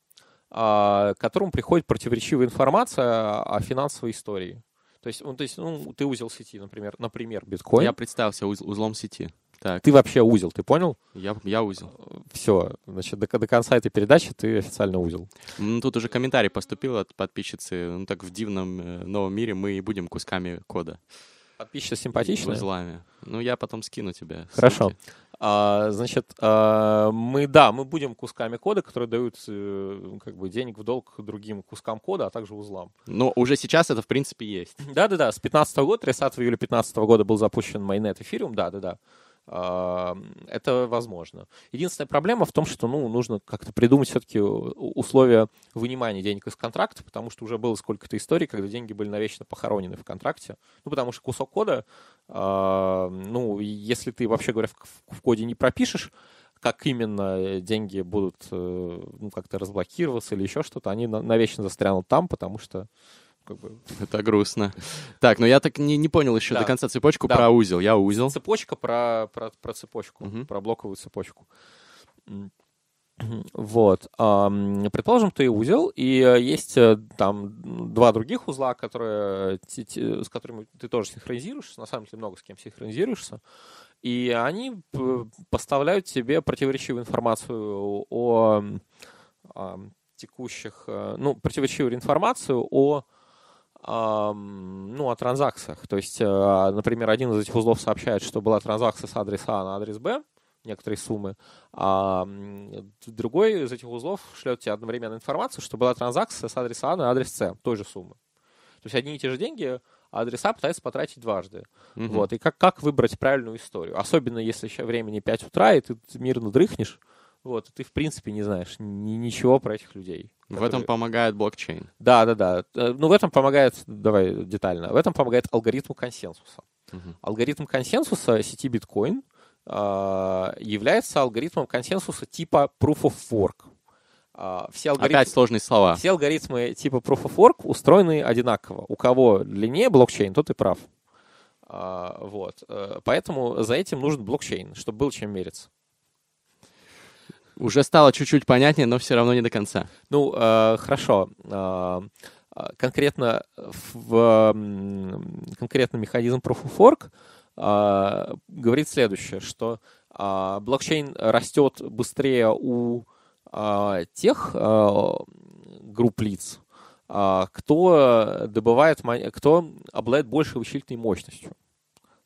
а, к которому приходит противоречивая информация о финансовой истории. То есть, ну, то есть ну, ты узел сети, например, например, биткоин. Я представился уз- узлом сети. Так, Ты вообще узел, ты понял? я, я узел. Все, значит, до, до конца этой передачи ты официально узел. Ну, тут уже комментарий поступил от подписчицы. Ну, так в дивном э, новом мире мы и будем кусками кода. Подписчица симпатичная? Узлами. Ну, я потом скину тебе. Хорошо. ссылки. А, значит, а, мы, да, мы будем кусками кода, которые дают э, как бы денег в долг другим кускам кода, а также узлам. Но уже сейчас это, в принципе, есть. Да-да-да, с 15 года, 30 июля 15 года был запущен майнет эфириум, да-да-да. А, Это возможно. Единственная проблема в том, что ну, нужно как-то придумать все-таки условия вынимания денег из контракта, потому что уже было сколько-то историй, когда деньги были навечно похоронены в контракте. Ну, потому что кусок кода, а, ну, если ты, вообще говоря, в, коде не пропишешь, как именно деньги будут э, ну, как-то разблокироваться или еще что-то, они на- навечно застрянут там, потому что как бы, Это грустно. Так, но я так не, не понял еще Да. до конца цепочку Да. про узел. Я узел. Цепочка про, про, про цепочку, Мгм. про блоковую цепочку. Вот. Предположим, ты узел, и э, есть э, там два других узла, которые, с которыми ты тоже синхронизируешься, на самом деле много с кем синхронизируешься, и они п- поставляют тебе противоречивую информацию о текущих, э, ну, противоречивую информацию о ну, о транзакциях. То есть, э, например, один из этих узлов сообщает, что была транзакция с адреса А на адрес Б, некоторые суммы, а другой из этих узлов шлет тебе одновременно информацию, что была транзакция с адреса А на адрес С, той же суммы. То есть одни и те же деньги, а адреса пытаются потратить дважды. Мгм. Вот. И как, как выбрать правильную историю? Особенно если еще времени 5 утра, и ты мирно дрыхнешь, вот, и ты, в принципе, не знаешь ни- ничего про этих людей. В этом которые- помогает блокчейн. да, да, да. Э, Ну, в этом помогает, давай детально, в этом помогает алгоритм консенсуса. Мгм. Алгоритм консенсуса сети биткоин а, является алгоритмом консенсуса типа Proof of Work. А, Все, алгоритмы, Опять сложные слова. все алгоритмы типа Proof of Work устроены одинаково. У кого длиннее блокчейн, тот и прав. А, Вот. Э, Поэтому за этим нужен блокчейн, чтобы было чем мериться. Уже стало чуть-чуть понятнее, но все равно не до конца. Ну, э, хорошо. Э, э, конкретно в конкретно механизм Proof of Work э, говорит следующее, что э, блокчейн растет быстрее у э, тех э, групп лиц, э, кто добывает, кто обладает большей вычислительной мощностью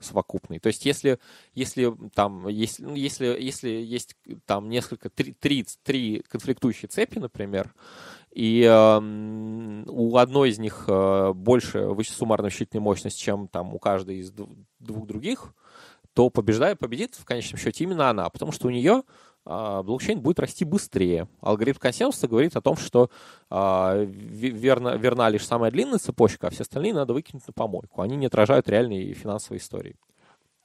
совокупной. То есть, если, если там, если, ну, если, если есть там несколько, три, три, три конфликтующие цепи, например, и эм, у одной из них э, больше суммарная вычислительная мощность, чем там у каждой из дв- двух других, то побеждает, победит в конечном счете именно она, потому что у нее блокчейн будет расти быстрее. Алгоритм консенсуса говорит о том, что а, ве- верна, верна лишь самая длинная цепочка, а все остальные надо выкинуть на помойку. Они не отражают реальной финансовой истории.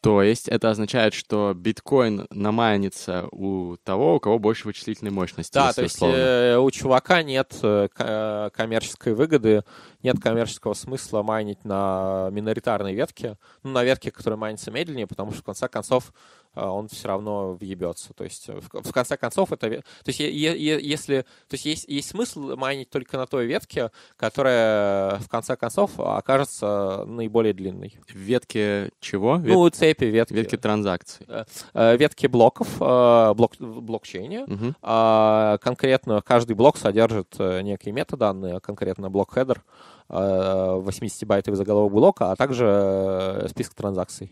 То есть это означает, что биткоин намайнится у того, у кого больше вычислительной мощности. Да, то есть условно. э, у чувака нет э, э, коммерческой выгоды, нет коммерческого смысла майнить на миноритарной ветке, ну, на ветке, которая майнится медленнее, потому что в конце концов э, он все равно въебется. То есть э, в, конце концов это... То есть, если, то есть, есть, есть смысл майнить только на той ветке, которая в конце концов окажется наиболее длинной. Ветки чего? Вет- Ну, цепи, ветки. Ветки транзакций. Э, ветки блоков, э, блок, блокчейне. А, конкретно каждый блок содержит э, некие метаданные, конкретно block header, 80-байтовый заголовок блока, а также э, список транзакций.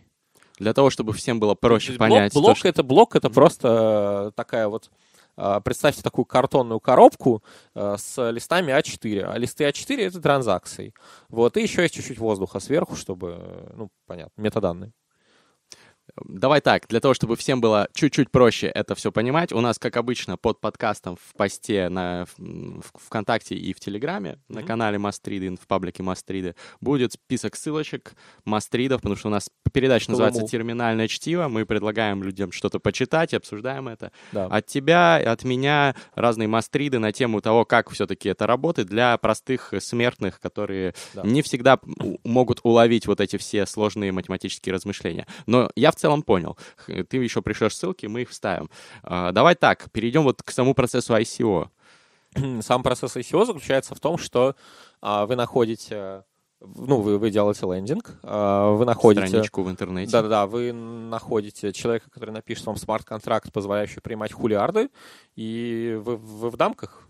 Для того, чтобы всем было проще есть понять. Блок, блок что- это блок, это просто э, такая вот э, Представьте такую картонную коробку э, с листами А4. А листы А4 это транзакции. Вот, и еще есть чуть-чуть воздуха сверху, чтобы, ну, понятно, метаданные. Давай так, для того, чтобы всем было чуть-чуть проще это все понимать, у нас, как обычно, под подкастом в посте на в, ВКонтакте и в Телеграме mm-hmm. на канале Мастриды, в паблике Мастриды, будет список ссылочек Мастридов, потому что у нас передача называется «Терминальное чтиво». Мы предлагаем людям что-то почитать, обсуждаем это. Да. От тебя, от меня разные Мастриды на тему того, как все-таки это работает для простых смертных, которые да. не всегда могут уловить вот эти все сложные математические размышления. Но я в целом понял. Ты еще пришлешь ссылки, мы их вставим. А, давай так, перейдем вот к самому процессу ICO. Сам процесс ICO заключается в том, что а, вы находите ну, вы, вы делаете лендинг, а, вы находите... Страничку в интернете. Да-да-да, вы находите человека, который напишет вам смарт-контракт, позволяющий принимать хулиарды, и вы, вы в дамках.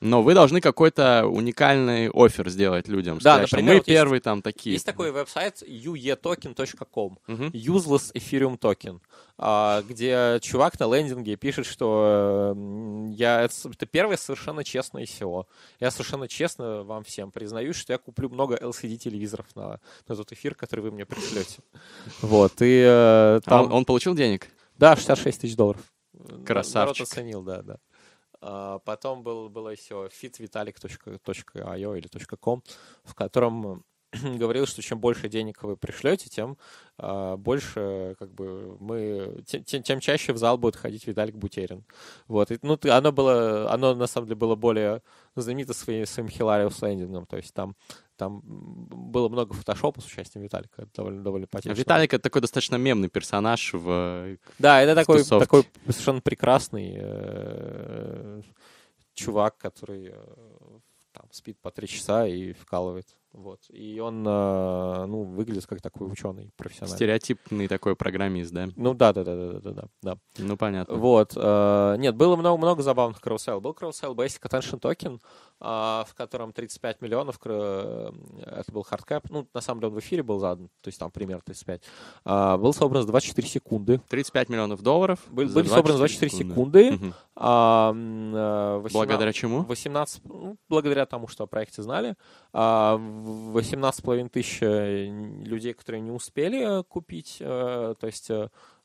Но вы должны какой-то уникальный офер сделать людям. Да, сказать, например, что мы вот первые есть, там такие. Есть такой веб-сайт uetoken.com, uh-huh. Useless Ethereum Token, а, где чувак на лендинге пишет, что я, это первое совершенно честное ICO. Я совершенно честно вам всем признаюсь, что я куплю много LCD-телевизоров на, на тот эфир, который вы мне пришлете. Вот, и э, там... А он, он получил денег? Да, 66 тысяч долларов. Красавчик. Народ оценил, да, да. А, потом был, было все fitvitalik.io или .com, в котором говорил, что чем больше денег вы пришлете, тем а, больше как бы мы тем, тем чаще в зал будет ходить Виталик Бутерин. Вот. И, ну, оно было, оно на самом деле было более знаменито своим, своим Hilarious лендингом. То есть там там было много фотошопа с участием Виталика. Это довольно, довольно потешно. А Виталик — это такой достаточно мемный персонаж в Да, это такой, такой совершенно прекрасный э, чувак, который э, там, спит по три часа и вкалывает. Вот. И он, э, ну, выглядит как такой ученый профессиональный. Стереотипный такой программист, да? Ну да, да, да, да, да, да. да. Ну понятно. Вот. Э, нет, было много, много забавных краудсейлов. Был краудсейл Basic Attention Token, в котором 35 миллионов, э, это был hard cap, ну, на самом деле он в эфире был задан, то есть там пример 35, а, был собран за 24 секунды. 35 миллионов долларов Были, были собраны 24 секунды. секунды. Угу. А, 18, благодаря чему? 18, ну, благодаря тому, что о проекте знали. А, 18,5 тысяч людей, которые не успели купить, то есть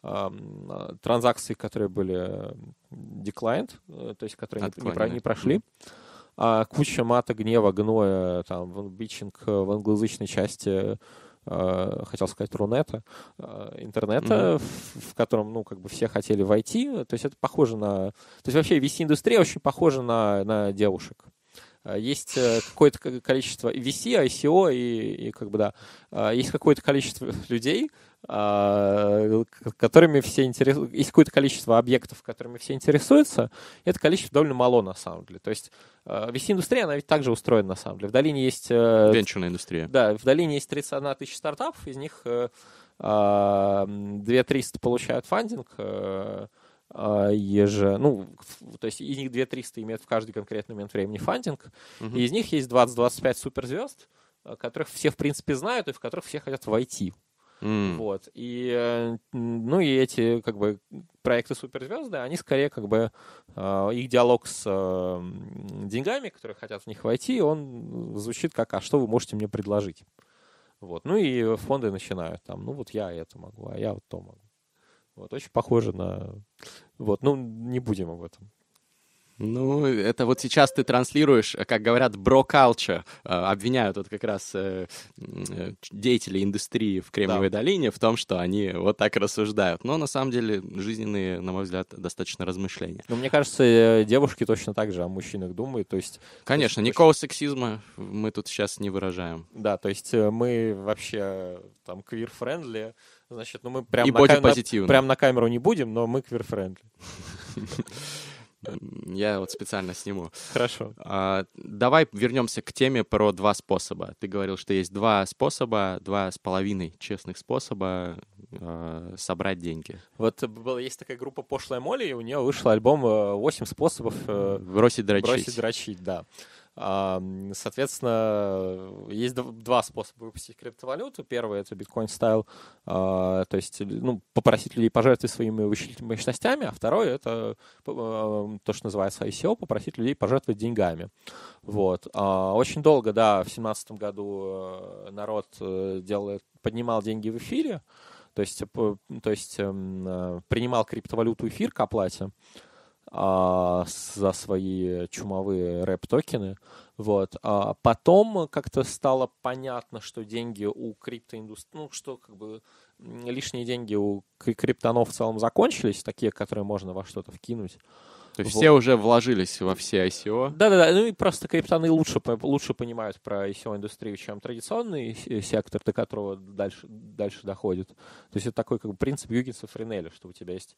транзакции, которые были declined, то есть которые не, не, про, не прошли. Mm-hmm а куча мата, гнева, гноя, там, бичинг в англоязычной части э, хотел сказать, Рунета, э, интернета, mm-hmm. в, в котором, ну, как бы все хотели войти. То есть это похоже на... То есть вообще VC-индустрия очень похожа на, на девушек. Э, есть какое-то количество VC, ICO и, и как бы, да, есть какое-то количество людей, которыми все интересуются, есть какое-то количество объектов, которыми все интересуются, и это количество довольно мало на самом деле. То есть а, VC-индустрия, она ведь также устроена на самом деле. В долине есть... Э, Венчурная индустрия. Да, в долине есть 31 тысяча стартапов, из них 2300 э, а, получают фандинг, э, еже, ну, то есть из них 2300 имеют в каждый конкретный момент времени фандинг, uh-huh. и из них есть 20-25 суперзвезд, которых все, в принципе, знают и в которых все хотят войти. Mm. Вот. И, э, ну, и эти, как бы, проекты суперзвезды, они скорее, как бы, э, их диалог с деньгами, которые хотят в них войти, он звучит как, а что вы можете мне предложить? Вот. Ну и фонды начинают там, ну вот я это могу, а я вот то могу. Вот, очень похоже на... Вот, ну, не будем об этом. Ну, это вот сейчас ты транслируешь, как говорят, бро-калча, обвиняют вот как раз э, э, деятелей индустрии в Кремниевой да. долине в том, что они вот так рассуждают. Но на самом деле жизненные, на мой взгляд, достаточно размышления. Ну, мне кажется, э, девушки точно так же о мужчинах думают, то есть... Конечно, никакого сексизма мы тут сейчас не выражаем. Да, то есть мы вообще там queer-friendly, значит, ну мы прям, И на, кам- на, прям на камеру не будем, но мы queer-friendly. Я вот специально сниму. Хорошо. А, давай вернемся к теме про два способа. Ты говорил, что есть два способа, два с половиной честных способа э, собрать деньги. Вот была, есть такая группа «Пошлая Молли», и у нее вышел альбом «8 способов э, бросить дрочить». Бросить дрочить, да. Соответственно, есть два способа выпустить криптовалюту. Первый — это биткоин стайл, то есть ну, попросить людей пожертвовать своими вычислительными мощностями, а второй — это то, что называется ICO, попросить людей пожертвовать деньгами. Вот. А, очень долго, да, в 2017 году э, народ э, делал, поднимал деньги в эфире, то есть, то есть эм, принимал криптовалюту эфир к оплате а, за свои чумовые рэп-токены. Вот. А потом как-то стало понятно, что деньги у криптоиндустрии, ну, что как бы лишние деньги у криптонов в целом закончились, такие, которые можно во что-то вкинуть. То есть вот. все уже вложились во все ICO? Да-да-да, ну и просто криптоны лучше, лучше понимают про ICO-индустрию, чем традиционный сектор, до которого дальше, дальше доходит. То есть это такой как бы принцип Югенса Френеля, что у тебя есть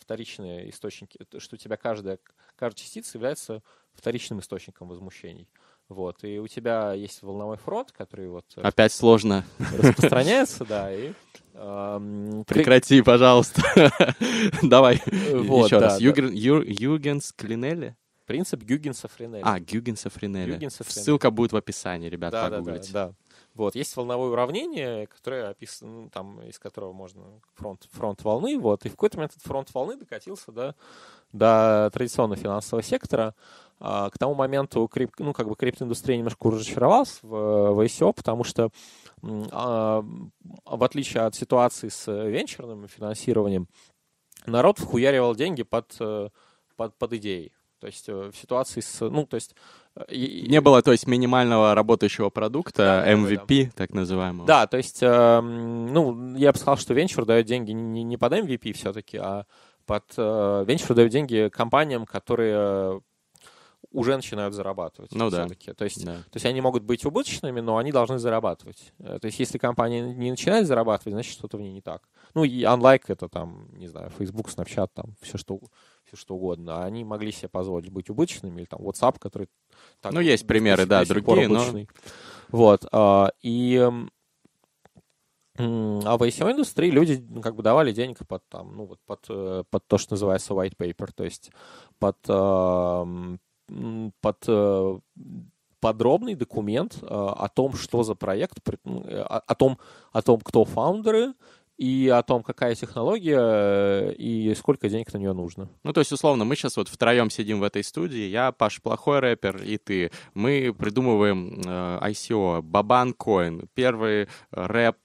вторичные источники, что у тебя каждая, каждая частица является вторичным источником возмущений. Вот, и у тебя есть волновой фронт, который вот... Опять сложно. Распространяется, да, и Прекрати, пожалуйста. Давай вот, еще да, раз. Да. Юген, Ю, Югенс Клинелли? Принцип Гюгенса Френеля. А, Гюгенса Френеля. Ссылка будет в описании, ребят, да, погуглите. Да, да, да. Вот, есть волновое уравнение, которое описано, ну, там, из которого можно фронт, фронт волны, вот, и в какой-то момент этот фронт волны докатился до, до традиционного финансового сектора. А, к тому моменту, крип, ну, как бы криптоиндустрия немножко разочаровалась в, в ICO, потому что а, в отличие от ситуации с венчурным финансированием, народ вхуяривал деньги под, э, под, под идеей. То есть э, в ситуации с... Ну, то есть... Э, Не было, то есть, минимального работающего продукта, да, MVP, да, так называемого. Да, то есть, э, ну, я бы сказал, что венчур дает деньги не, не под MVP все-таки, а под... Э, венчур дает деньги компаниям, которые уже начинают зарабатывать. Ну да. То есть, да. то есть они могут быть убыточными, но они должны зарабатывать. Э, то есть если компания не начинает зарабатывать, значит что-то в ней не так. Ну и Unlike это там, не знаю, Facebook, Snapchat, там все что, все что угодно. А они могли себе позволить быть убыточными, или там WhatsApp, который... Так, ну есть примеры, да, другие, но... Вот. А, и а в ICO-индустрии люди как бы давали денег под, там, ну, вот под, э, под то, что называется white paper, то есть под под э, подробный документ э, о том, что за проект, э, о том, о том, кто фаундеры, и о том, какая технология и сколько денег на нее нужно. Ну, то есть, условно, мы сейчас вот втроем сидим в этой студии, я, Паш, плохой рэпер, и ты. Мы придумываем э, ICO, Бабан Coin, первый рэп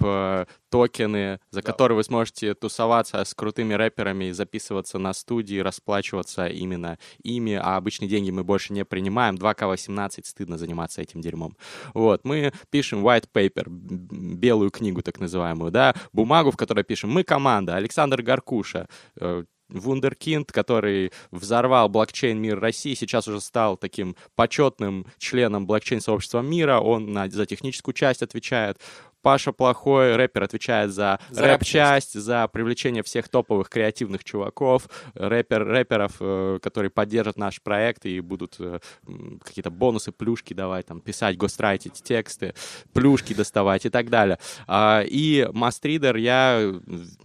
токены, за да. которые вы сможете тусоваться с крутыми рэперами, записываться на студии, расплачиваться именно ими, а обычные деньги мы больше не принимаем. 2К18, стыдно заниматься этим дерьмом. Вот, мы пишем white paper, белую книгу так называемую, да, бумагу, в которой пишем «Мы команда», Александр Гаркуша, э, Вундеркинд, который взорвал блокчейн мир России, сейчас уже стал таким почетным членом блокчейн-сообщества мира, он на, за техническую часть отвечает. Паша Плохой, рэпер, отвечает за, за рэп-часть, за привлечение всех топовых креативных чуваков, рэпер, рэперов, э, которые поддержат наш проект и будут э, какие-то бонусы, плюшки давать, там, писать, гострайтить тексты, плюшки доставать и так далее. А, и мастридер я,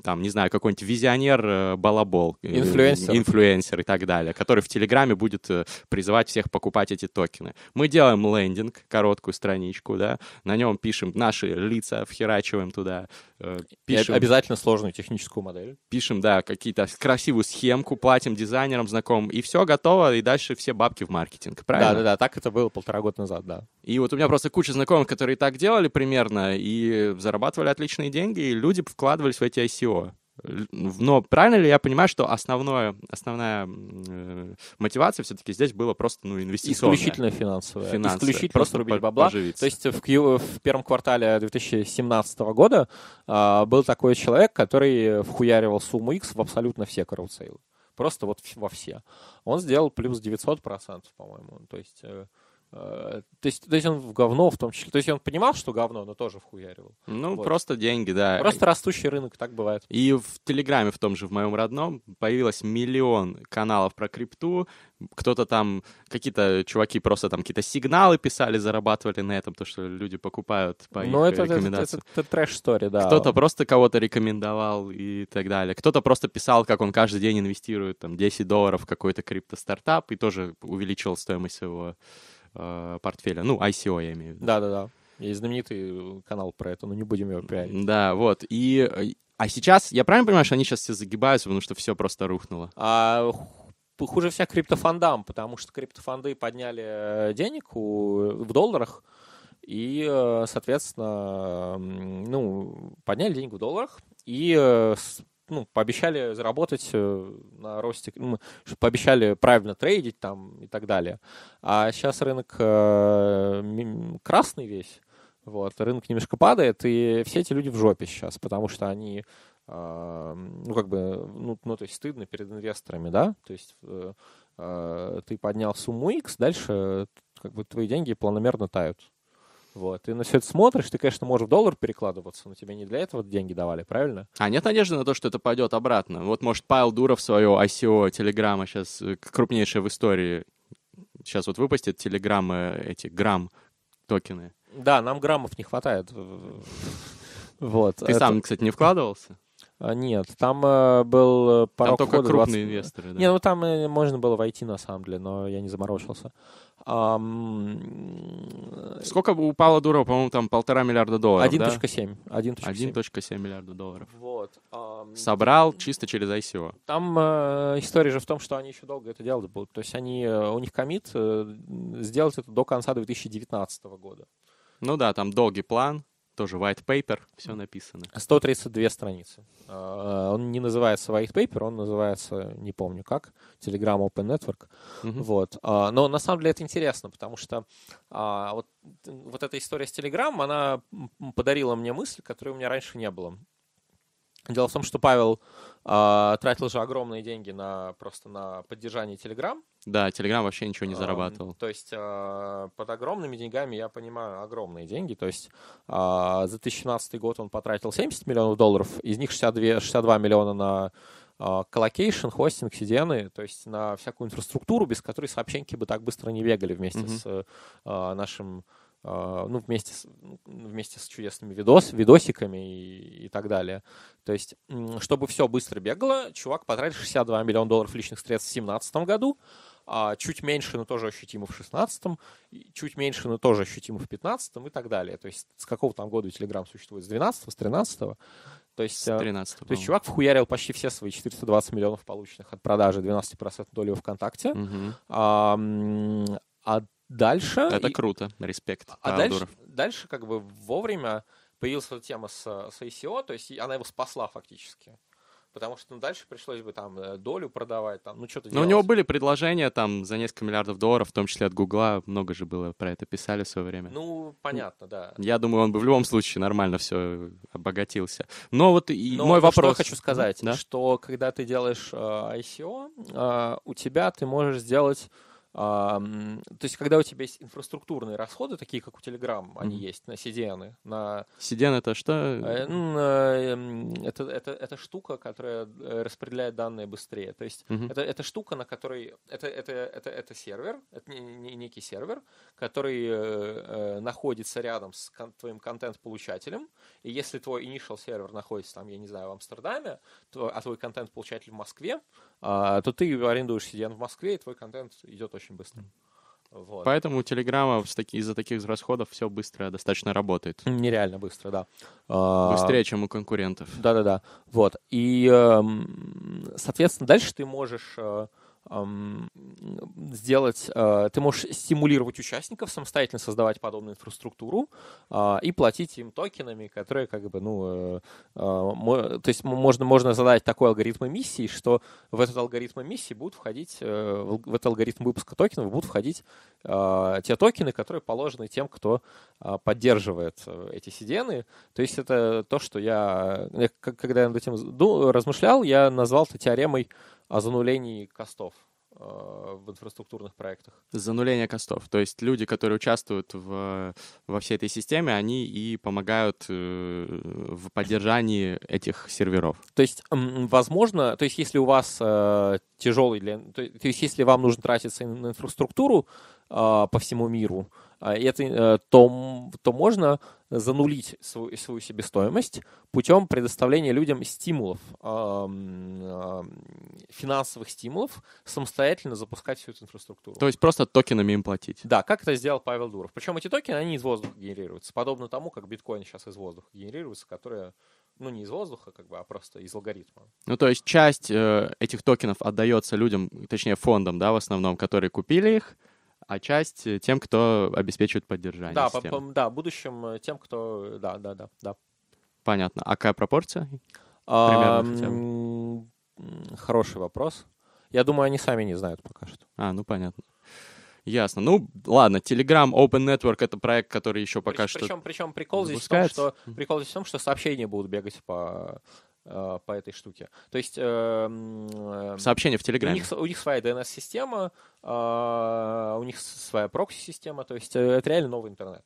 там, не знаю, какой-нибудь визионер э, балабол. Инфлюенсер. Инфлюенсер и так далее, который в Телеграме будет призывать всех покупать эти токены. Мы делаем лендинг, короткую страничку, да, на нем пишем наши лица лица вхерачиваем туда. Э, пишем, обязательно сложную техническую модель. Пишем, да, какие-то красивую схемку, платим дизайнерам знакомым, и все готово, и дальше все бабки в маркетинг, правильно? Да-да-да, так это было полтора года назад, да. И вот у меня просто куча знакомых, которые так делали примерно, и зарабатывали отличные деньги, и люди вкладывались в эти ICO. Но правильно ли я понимаю, что основное, основная э, мотивация все-таки здесь была просто ну, инвестиционная? Исключительно финансовая. финансовая. Исключительно просто рубить бабла. Поживиться. То есть в, в первом квартале 2017 года э, был такой человек, который вхуяривал сумму X в абсолютно все карусейлы. Просто вот во все. Он сделал плюс 900%, по-моему. То есть... Э, то есть, то есть он в говно в том числе. То есть он понимал, что говно, но тоже вхуяривал. Ну, вот. просто деньги, да. Просто растущий рынок, так бывает. И в Телеграме, в том же, в моем родном, появилось миллион каналов про крипту. Кто-то там, какие-то чуваки просто там какие-то сигналы писали, зарабатывали на этом, то, что люди покупают по ну, их это, рекомендациям. Это, это, это трэш-стори, да. Кто-то просто кого-то рекомендовал и так далее. Кто-то просто писал, как он каждый день инвестирует там 10 долларов в какой-то крипто-стартап и тоже увеличивал стоимость своего э, портфеля. Ну, ICO я имею в виду. Да-да-да. Есть знаменитый канал про это, но не будем его пиарить. Да, вот. И, а сейчас, я правильно понимаю, что они сейчас все загибаются, потому что все просто рухнуло? А, хуже всех криптофондам, потому что криптофонды подняли э, денег у, в долларах, И, э, соответственно, ну, подняли деньги в долларах и э, ну, пообещали заработать э, на росте, ну, пообещали правильно трейдить там и так далее. А сейчас рынок э, красный весь, вот, рынок немножко падает, и все эти люди в жопе сейчас, потому что они, э, ну, как бы, ну, ну, то есть стыдно перед инвесторами, да, то есть ты поднял сумму X, дальше как бы твои деньги планомерно тают. Вот. Ты на все это смотришь, ты, конечно, можешь в доллар перекладываться, но тебе не для этого деньги давали, правильно? А нет надежды на то, что это пойдет обратно? Вот, может, Павел Дуров свое ICO Телеграма сейчас крупнейшее в истории. Сейчас вот выпустит Телеграммы эти грамм токены. Да, нам граммов не хватает. Вот. Ты это- сам, кстати, не вкладывался? А, Нет, там э, был э, Там порог только входа крупные 20 инвесторы. да. Не, ну там э, можно было войти на самом деле, но я не заморочился. Ам, э, Сколько у Павла Дурова, по-моему, там полтора миллиарда долларов, да? 1.7. 1.7. 1.7 миллиарда долларов. Вот. ам, Собрал чисто через ICO. Там э, история же в том, что они еще долго это делать будут. То есть они, у них комит э, сделать это до конца 2019 года. Ну да, там долгий план, тоже white paper, все написано. 132 страницы. Э, Он не называется white paper, он называется, не помню как, Telegram Open Network. Мгм. Вот. А, Но на самом деле это интересно, потому что а, вот, вот эта история с Telegram, она подарила мне мысль, которой у меня раньше не было. Дело в том, что Павел а, тратил же огромные деньги на просто на поддержание Telegram. Да, Telegram вообще ничего не А, зарабатывал. То есть а, под огромными деньгами я понимаю огромные деньги. То есть а, за 2017 год он потратил 70 миллионов долларов, из них 62, 62 миллиона на а, коллокейшн, хостинг, CDN, то есть на всякую инфраструктуру, без которой сообщеньки бы так быстро не бегали вместе Мгм. с а, нашим а, ну, вместе с, вместе с чудесными видос, видосиками и, и так далее. То есть, чтобы все быстро бегало, чувак потратил 62 миллиона долларов личных средств в 2017 году, а чуть меньше, но тоже ощутимо в 16 и чуть меньше, но тоже ощутимо в 15 и так далее. То есть с какого там года Telegram существует? С 12 с 13 То есть, С а, 13 то есть чувак вхуярил почти все свои 420 миллионов полученных от продажи 12% доли во ВКонтакте. Мгм. А, а дальше... Это и- круто, респект. а Павел дальше, дальше как бы вовремя появилась эта тема с, с ICO, то есть она его спасла фактически. Потому что ну, дальше пришлось бы там э, долю продавать, там, ну что-то Но у него были предложения там за несколько миллиардов долларов, в том числе от Гугла, много же было про это писали в свое время. Ну, понятно, да. Я думаю, он бы в любом случае нормально все обогатился. Но вот и Но мой вот что вопрос. я хочу сказать, Да? что когда ты делаешь э, ICO, э, у тебя ты можешь сделать а, то есть, когда у тебя есть инфраструктурные расходы, такие как у Telegram, они Мгм. есть на CDN, на CDN это что? Э, э, Это, это, это штука, которая э, распределяет данные быстрее. То есть Мгм. это, это штука, на которой... Это, это, это, это сервер, это не- не- некий сервер, который находится рядом с твоим контент-получателем. И если твой initial сервер находится там, я не знаю, в Амстердаме, то- а твой контент-получатель в Москве, то ты арендуешь CDN в Москве, и твой контент идет очень быстро. Вот. Поэтому у Телеграма из-за таких расходов все быстро достаточно работает. Нереально быстро, да. А, Быстрее, чем у конкурентов. Да-да-да. Вот. И, эм, соответственно, дальше ты можешь э, сделать, э, ты можешь стимулировать участников самостоятельно создавать подобную инфраструктуру э, и платить им токенами, которые как бы, ну, э, мо- то есть можно, можно задать такой алгоритм эмиссии, что в этот алгоритм эмиссии будут входить, э, в этот алгоритм выпуска токенов будут входить те токены, которые положены тем, кто поддерживает э, эти CDN. То есть это то, что я, когда я над этим размышлял, я назвал это теоремой о занулении костов э, в инфраструктурных проектах. Зануление костов. То есть люди, которые участвуют в, во всей этой системе, они и помогают э, в поддержании этих серверов. То есть, возможно, то есть, если у вас э, тяжелый для, то, то есть, если вам нужно тратиться на инфраструктуру по всему миру, это, э, то, то можно занулить свою, свою себестоимость путем предоставления людям стимулов, эм, эм, финансовых стимулов, самостоятельно запускать всю эту инфраструктуру. То есть просто токенами им платить. Да, как это сделал Павел Дуров. Причем эти токены, они из воздуха генерируются. Подобно тому, как биткоин сейчас из воздуха генерируется, которые, ну, не из воздуха, как бы, а просто из алгоритма. Ну, то есть часть э, этих токенов отдается людям, точнее, фондам, да, в основном, которые купили их, а часть э, тем, кто обеспечивает поддержание Да, по- системы. по- да, в будущем э, тем, кто... Да, да, да, да. Понятно. А какая пропорция? А, Примерно м, Хороший вопрос. Я думаю, они сами не знают пока что. А, ну понятно. Ясно. Ну, ладно, Telegram Open Network — это проект, который еще пока что... причем, причем прикол здесь в том, что прикол здесь в том, что сообщения будут бегать по по этой штуке. То есть э, э, Сообщение в у Телеграме. них, с- у них своя DNS-система, а, у них своя прокси-система, то есть э, это реально новый интернет.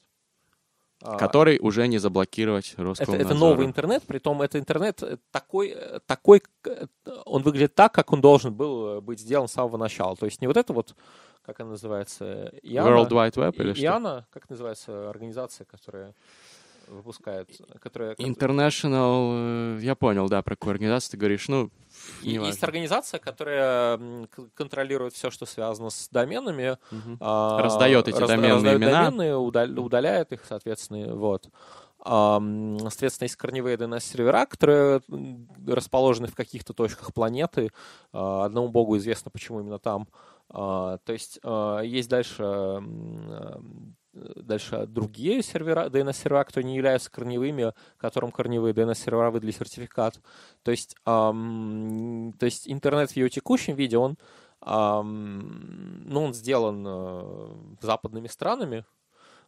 А, Который уже не заблокировать это, Роскомнадзору. это новый интернет, притом это интернет э, такой, э, такой, э, он выглядит так, как он должен был э, быть сделан с самого начала. То есть не вот это вот, как она называется, Иана, World Wide Web или И- что? Как называется организация, которая выпускает, которая... International, э, я понял, да, про какую организацию ты говоришь. Ну, И-. Есть организация, которая контролирует все, что связано с доменами. А, Раздает эти разда- доменные раздает имена. доменные, удал- удаляет их, соответственно, вот. Ам, Соответственно, есть корневые DNS-сервера, которые расположены в каких-то точках планеты. А, Одному богу известно, почему именно там. А, То есть а, есть дальше, дальше другие сервера, DNS-сервера, которые не являются корневыми, которым корневые DNS-сервера выдали сертификат. То есть, ам, то есть интернет в его текущем виде, он, ам, ну, он сделан э, западными странами,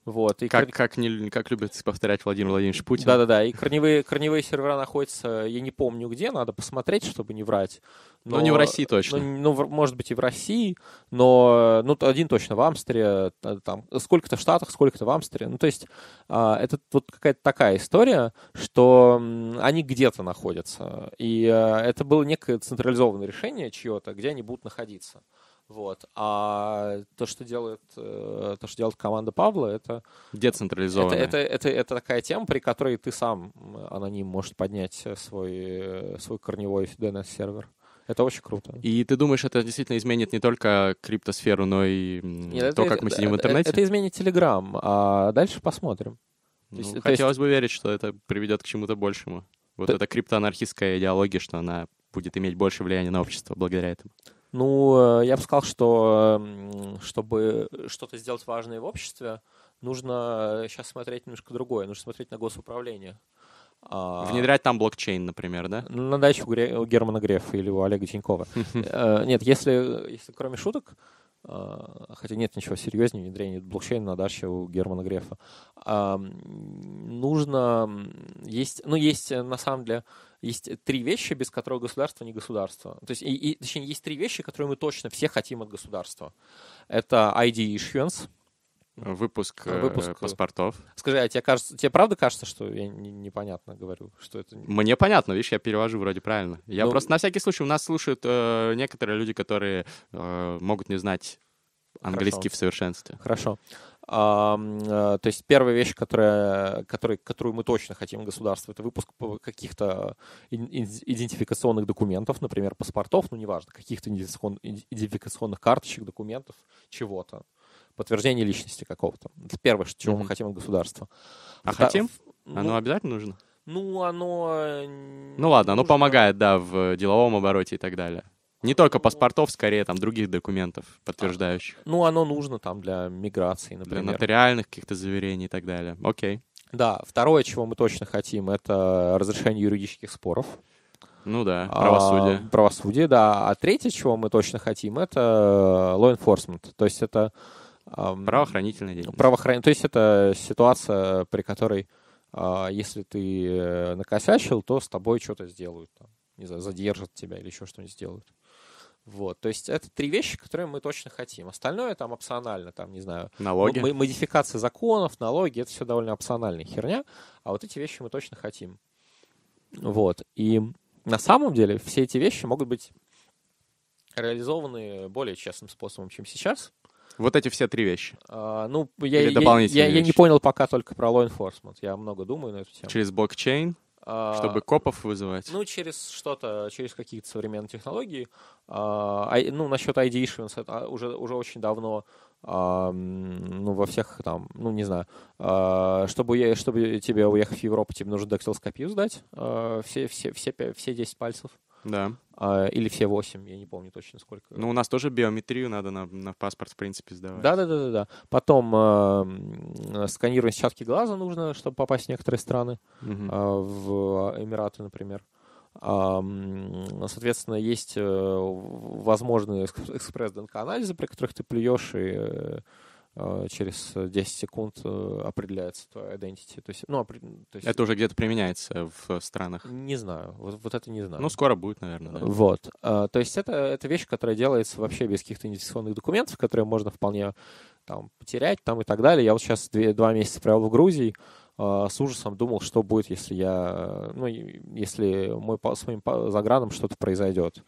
вот, и Как, кор- как, не, как любит повторять Владимир Владимирович Путин. да-да-да, и корневые, корневые сервера находятся, я не помню где, надо посмотреть, чтобы не врать. Но не в России точно. Ну, ну, может быть, и в России, но ну, один точно в Амстере, там сколько-то в Штатах, сколько-то в Амстере. Ну, то есть а, это вот какая-то такая история, что они где-то находятся. И а, это было некое централизованное решение чье-то, где они будут находиться. Вот. А то, что делает, э, то, что делает команда Павла, это это, Децентрализованная. это, это, это такая тема, при которой ты сам, аноним, можешь поднять э, свой, э, свой корневой DNS-сервер. Это очень круто. И ты думаешь, это действительно изменит не только криптосферу, но и Нет, то, это- как мы это- сидим в это- интернете? Это изменит Телеграм, а дальше посмотрим. Ну, есть- то хотелось бы верить, что это приведет к чему-то большему. Вот То- эта криптоанархистская идеология, что она будет иметь больше влияния на общество благодаря этому. Ну, э, я бы сказал, что чтобы что-то сделать важное в обществе, нужно сейчас смотреть немножко другое. Нужно смотреть на госуправление. А, Внедрять там блокчейн, например, да? На даче у Гре- у Германа Грефа или у Олега Тинькова. Э, Нет, если, если кроме шуток, э, хотя нет ничего серьезнее внедрения блокчейна на даче у Германа Грефа, а, нужно... Есть, ну, есть э, на самом деле есть три вещи, без которых государство не государство. То есть, и, и- точнее, есть три вещи, которые мы точно все хотим от государства. Это ID issuance. Выпуск, э, Выпуск, э, паспортов. Скажи, а тебе кажется, тебе правда кажется, что я не- непонятно говорю, что это Мне понятно, видишь, я перевожу вроде правильно. Я Ну- просто на всякий случай, у нас слушают э, некоторые люди, которые э, могут не знать английский Хорошо. в совершенстве. Хорошо. Э, то есть первая вещь, которая, которой- которую мы точно хотим государства, это выпуск каких-то ин- идентификационных документов, например, паспортов, ну, неважно, каких-то идентификацион- идентификационных карточек, документов, чего-то. Подтверждение личности какого-то. Это первое, чего мы Мгм. хотим от государства. А Вта- хотим? в- Оно Ну, обязательно нужно? ну, оно... Ну ладно, оно нужно- помогает, да, в деловом обороте и так далее. Не только паспортов, скорее там других документов, подтверждающих. Ну, оно нужно там для миграции, Для например. нотариальных каких-то заверений и так далее. Окей. Да, второе, чего мы точно хотим, это разрешение юридических споров. Ну да, А, правосудие. правосудие, да. А третье, чего мы точно хотим, это law enforcement. То есть это... Правоохранительная деятельность. правоохран- То есть это ситуация, при которой, а, если ты э, накосячил, то с тобой что-то сделают. Там, не знаю, задержат тебя или еще что-нибудь сделают. Вот, то есть это три вещи, которые мы точно хотим. Остальное там опционально, там, не знаю, Налоги. модификация законов, налоги, это все довольно опциональная херня, а вот эти вещи мы точно хотим. Вот, и на самом деле все эти вещи могут быть реализованы более честным способом, чем сейчас. Вот эти все три вещи. А, ну, я, Или я- дополнительные я, я не понял пока только про law enforcement. Я много думаю на эту тему. Через блокчейн, чтобы копов вызывать. Ну, через что-то, через какие-то современные технологии. А, ну, насчет ID issuance, это уже, уже очень давно, а, ну, во всех там, ну, не знаю, а, чтобы, чтобы тебе уехать в Европу, тебе нужно дактилоскопию сдать, а, все, все, все, все 10 пальцев. Да. а, или все 8, я не помню точно сколько. Ну, у нас тоже биометрию надо на, на паспорт, в принципе, сдавать. Да, да, да, да, да. Потом э, сканирование сетчатки глаза нужно, чтобы попасть в некоторые страны, Мгм. а, в Эмираты, например. Соответственно, есть э, возможные экс- экспресс-ДНК-анализы, при которых ты плюешь, и э, э, через 10 секунд э, определяется твоя identity. То есть, ну, то есть Это уже где-то применяется в странах. не знаю, вот, вот это не знаю. Ну, скоро будет, наверное, да. Вот. А, То есть это, это вещь, которая делается вообще без каких-то идентификационных документов, которые можно вполне там, потерять там, и так далее. Я вот сейчас две- два месяца провел в Грузии, а, с ужасом думал, что будет, если я, ну, если мой, с моим заграном что-то произойдет.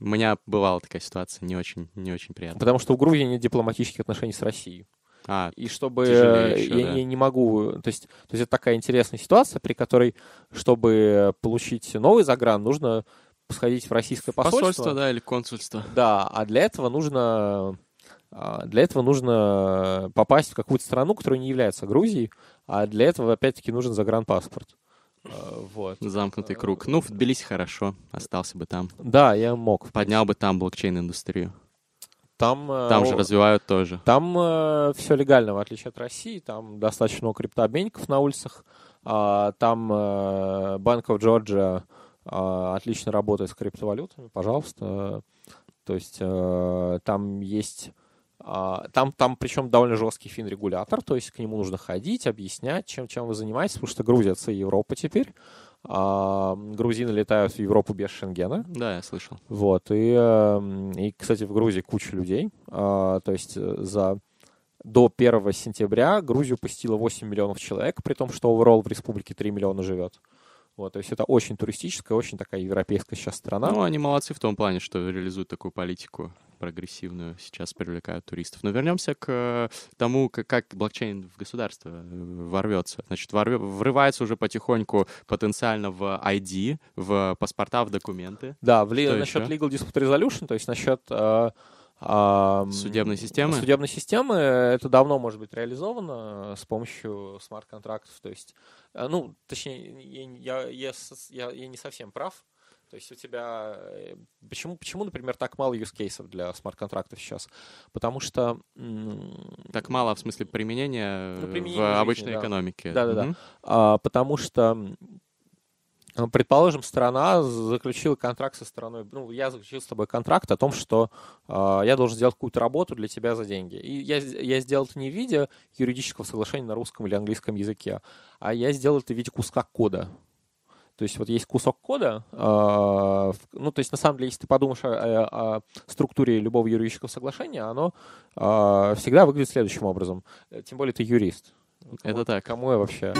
У меня бывала такая ситуация, не очень, не очень приятно. Потому что у Грузии нет дипломатических отношений с Россией. А, И чтобы ещё, я, да. я не могу, то есть, то есть это такая интересная ситуация, при которой, чтобы получить новый загран, нужно сходить в российское посольство. посольство, да, или консульство. Да, а для этого нужно а, для этого нужно попасть в какую-то страну, которая не является Грузией, а для этого опять-таки нужен загранпаспорт. А, Вот. Замкнутый круг. Ну, в Тбилиси хорошо, остался бы там. Да, я мог. Поднял бы там блокчейн-индустрию. Там, э, Там же о, развивают тоже. Там все легально, в отличие от России. Там достаточно много криптообменников на улицах. А, Там э, Bank of Georgia а, отлично работает с криптовалютами, пожалуйста. То есть э, там есть... а, Там, там причем довольно жесткий финрегулятор, то есть к нему нужно ходить, объяснять, чем, чем вы занимаетесь, потому что Грузия — это Европа теперь. А, грузины летают в Европу без Шенгена. Да, я слышал. Вот, и, эм, и, кстати, в Грузии куча людей. А, то есть э, за до 1 сентября Грузию посетило 8 миллионов человек, при том, что overall в республике 3 миллиона живет. Вот, то есть это очень туристическая, очень такая европейская сейчас страна. Ну, они молодцы в том плане, что реализуют такую политику прогрессивную, сейчас привлекают туристов. Но вернемся к э, тому, как, блокчейн в государство э, ворвется. Значит, врывается уже потихоньку потенциально в ID, в паспорта, в документы Да, в ли- Что насчет еще? legal dispute resolution, то есть насчет э, судебной системы. судебной системы, это давно может быть реализовано с помощью смарт-контрактов. То есть, э, ну, точнее, я, я, я- я не совсем прав. То есть у тебя... э, Почему, почему, например, так мало юзкейсов для смарт-контрактов сейчас? Потому что... Так мало, в смысле, применения Ну, э, применения в в жизни, обычной да. экономике. Да-да-да. А, потому что, предположим, страна заключила контракт со стороной, ну, я заключил с тобой контракт о том, что а, я должен сделать какую-то работу для тебя за деньги. И я, я сделал это не в виде юридического соглашения на русском или английском языке, а я сделал это в виде куска кода. То есть вот есть кусок кода, а, ну, то есть на самом деле, если ты подумаешь о, о- о структуре любого юридического соглашения, оно а, всегда выглядит следующим образом. Э, Тем более ты юрист. Это Вот так. Кому я вообще...